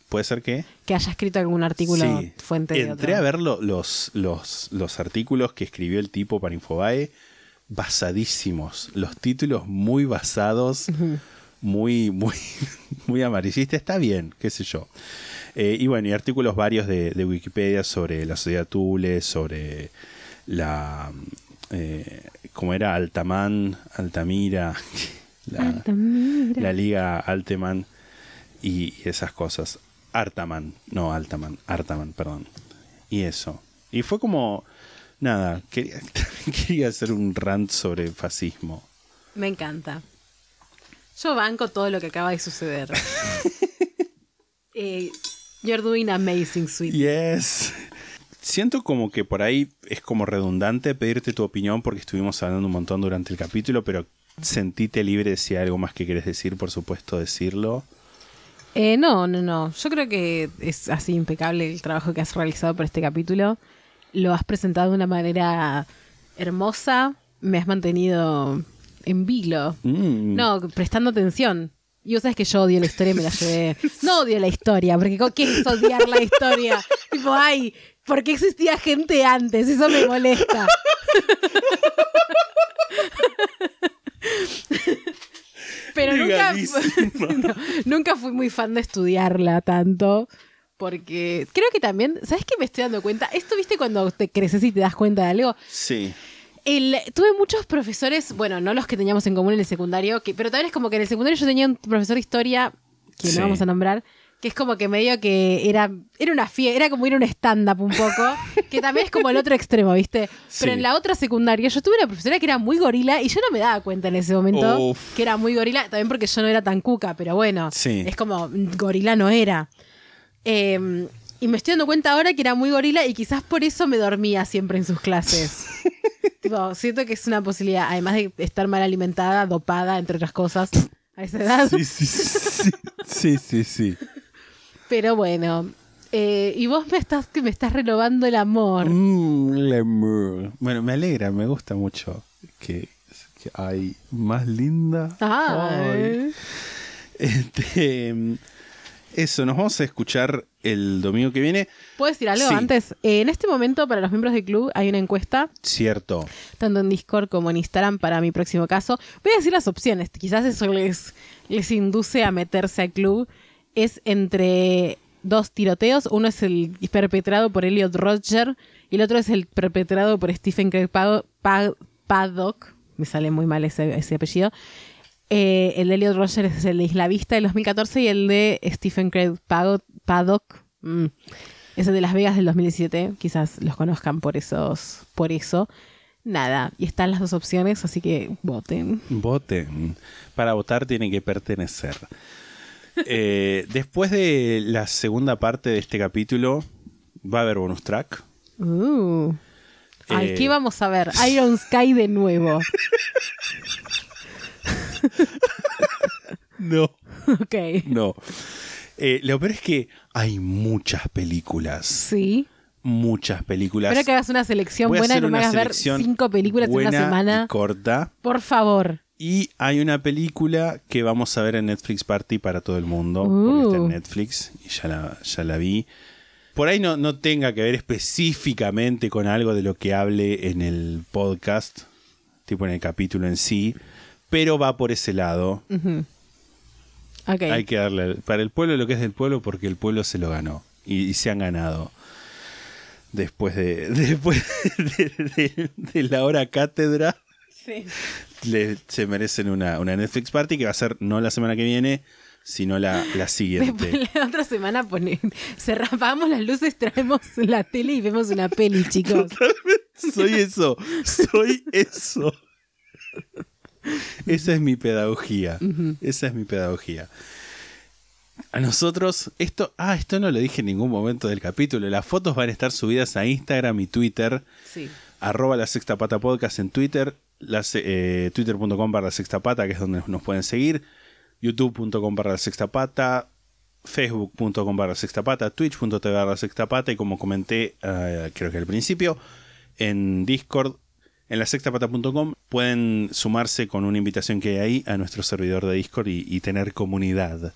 ¿Puede ser que? Que haya escrito algún artículo Sí. fuente de Entré a ver lo- los, los, los artículos que escribió el tipo para Infobae, basadísimos. Los títulos muy basados, muy, muy, muy amarillistas. Está bien, qué sé yo. Eh, y bueno, y artículos varios de, de Wikipedia sobre la sociedad Tule, sobre la. Eh, ¿Cómo era? Altamán, Altamira, la, la Liga Alteman y, y esas cosas. Artaman, no Altaman, Artaman, perdón. Y eso. Y fue como, nada, quería, quería hacer un rant sobre fascismo. Me encanta. Yo banco todo lo que acaba de suceder. eh, you're doing amazing, sweet. Yes. Siento como que por ahí es como redundante pedirte tu opinión porque estuvimos hablando un montón durante el capítulo, pero sentite libre de si hay algo más que querés decir, por supuesto, decirlo. Eh, no, no, no. Yo creo que es así impecable el trabajo que has realizado por este capítulo. Lo has presentado de una manera hermosa. Me has mantenido en vilo. Mm. No, prestando atención. Y vos sabes que yo odio la historia y me la llevé. No odio la historia, porque ¿con ¿qué es odiar la historia? tipo, ay, ¿por qué existía gente antes? Eso me molesta. Pero nunca, no, nunca fui muy fan de estudiarla tanto. Porque creo que también, ¿sabes qué me estoy dando cuenta? Esto, viste, cuando te creces y te das cuenta de algo. Sí. El- tuve muchos profesores, bueno, no los que teníamos en común en el secundario, que, pero también es como que en el secundario yo tenía un profesor de historia, que Sí. no vamos a nombrar, que es como que medio que era, era una fie era como ir a un stand-up un poco, que también es como el otro extremo, ¿viste? Pero Sí. en la otra secundaria yo tuve una profesora que era muy gorila y yo no me daba cuenta en ese momento Uf. que era muy gorila, también porque yo no era tan cuca, pero bueno, Sí. es como mm, gorila no era. Eh, y me estoy dando cuenta ahora que era muy gorila y quizás por eso me dormía siempre en sus clases. Tipo, siento que es una posibilidad, además de estar mal alimentada, dopada, entre otras cosas, a esa edad. Sí, sí, sí. Sí, sí, sí. Pero bueno. eh, y vos me estás, que me estás renovando el amor. Mm, el amor. Bueno, me alegra, me gusta mucho que, que hay más linda. Ay. Este, eso, nos vamos a escuchar el domingo que viene. ¿Puedo decir algo Sí. antes? Eh, en este momento, para los miembros del club, hay una encuesta, Cierto. tanto en Discord como en Instagram, para mi próximo caso. Voy a decir las opciones, quizás eso les, les induce a meterse al club. Es entre dos tiroteos. Uno es el perpetrado por Elliot Roger y el otro es el perpetrado por Stephen Craig Paddock. Me sale muy mal ese, ese apellido. Eh, el de Elliot Roger es el de Isla Vista del 2014 y el de Stephen Craig Paddock mm, es el de Las Vegas del 2017. Quizás los conozcan por esos, por eso. Nada, y están las dos opciones, así que voten. Voten. Para votar tiene que pertenecer. Eh, después de la segunda parte de este capítulo, va a haber bonus track. Uh. Ay, Eh. ¿qué vamos a ver? Iron Sky de nuevo. No. ok. No. Eh, lo peor es que hay muchas películas. Sí. Muchas películas. Espero que hagas una selección Voy buena y no me hagas ver cinco películas en una semana. y corta. Por favor. Y hay una película que vamos a ver en Netflix Party para todo el mundo. Uh. Porque está en Netflix y ya la, ya la vi. Por ahí no, no tenga que ver específicamente con algo de lo que hable en el podcast, tipo en el capítulo en sí, pero va por ese lado. Hay que darle para el pueblo lo que es del pueblo porque el pueblo se lo ganó y, y se han ganado. Después de, después de, de- de la hora cátedra, Sí. le- se merecen una, una Netflix Party que va a ser no la semana que viene, sino la, la siguiente. Después la otra semana pone, cerramos las luces, traemos la tele y vemos una peli, chicos. Soy eso, soy eso. Esa es mi pedagogía. Esa es mi pedagogía. A nosotros, esto, ah, esto no lo dije en ningún momento del capítulo. Las fotos van a estar subidas a Instagram y Twitter. Sí. Arroba la sexta pata podcast en Twitter. Eh, Twitter.com para la sexta pata, que es donde nos pueden seguir. YouTube.com para la sexta pata. Facebook.com para la sexta pata. Twitch.tv para la sexta pata. Y como comenté, eh, creo que al principio, en Discord en la sextapata.com pueden sumarse con una invitación que hay ahí a nuestro servidor de Discord y, tener comunidad.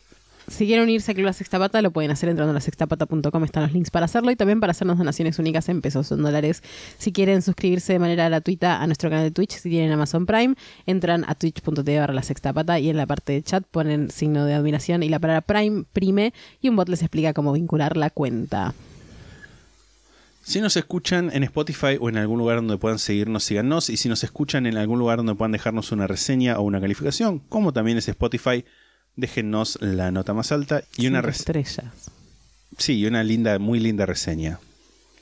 Si quieren unirse a Club La Sexta Pata, lo pueden hacer entrando a sextapata.com, están los links para hacerlo y también para hacernos donaciones únicas en pesos o en dólares. Si quieren suscribirse de manera gratuita a nuestro canal de Twitch, si tienen Amazon Prime, entran a twitch.tv barra la sexta pata y en la parte de chat ponen signo de admiración y la palabra Prime, prime, y un bot les explica cómo vincular la cuenta. Si nos escuchan en Spotify o en algún lugar donde puedan seguirnos, síganos. Y si nos escuchan en algún lugar donde puedan dejarnos una reseña o una calificación, como también es Spotify, déjennos la nota más alta y una reseña. estrellas. Sí, y una linda, muy linda reseña.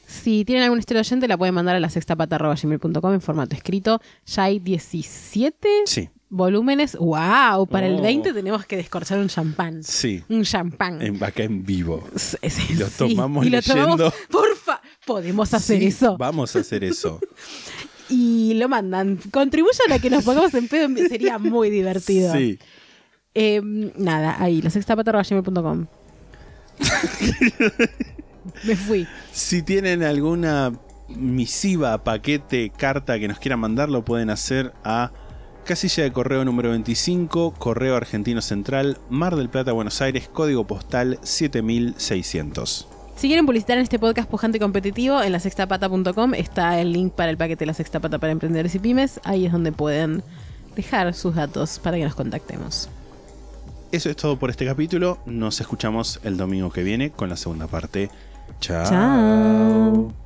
Si tienen alguna historia oyente, la pueden mandar a la sextapata.gmail.com en formato escrito. Ya hay 17 Sí, volúmenes. ¡Wow! Para el Oh. 20 tenemos que descorchar un champán. sí. Un champán. En, acá en vivo. S- s- Y lo sí. tomamos Y lo tomamos-. Porfa, podemos hacer Sí, eso. Vamos a hacer eso. Y lo mandan. Contribuyan a que nos pongamos en pedo. Sería muy divertido. Sí. Eh, nada, ahí, la sextapata.gmail.com. Me fui. Si tienen alguna misiva, paquete, carta que nos quieran mandar, lo pueden hacer a casilla de correo número 25, Correo Argentino Central, Mar del Plata, Buenos Aires, código postal 7600. Si quieren publicitar en este podcast pujante y competitivo, en la sextapata.com está el link para el paquete de la sexta pata para emprendedores y pymes. Ahí es donde pueden dejar sus datos para que nos contactemos. Eso es todo por este capítulo. Nos escuchamos el domingo que viene con la segunda parte. Chao. Chao.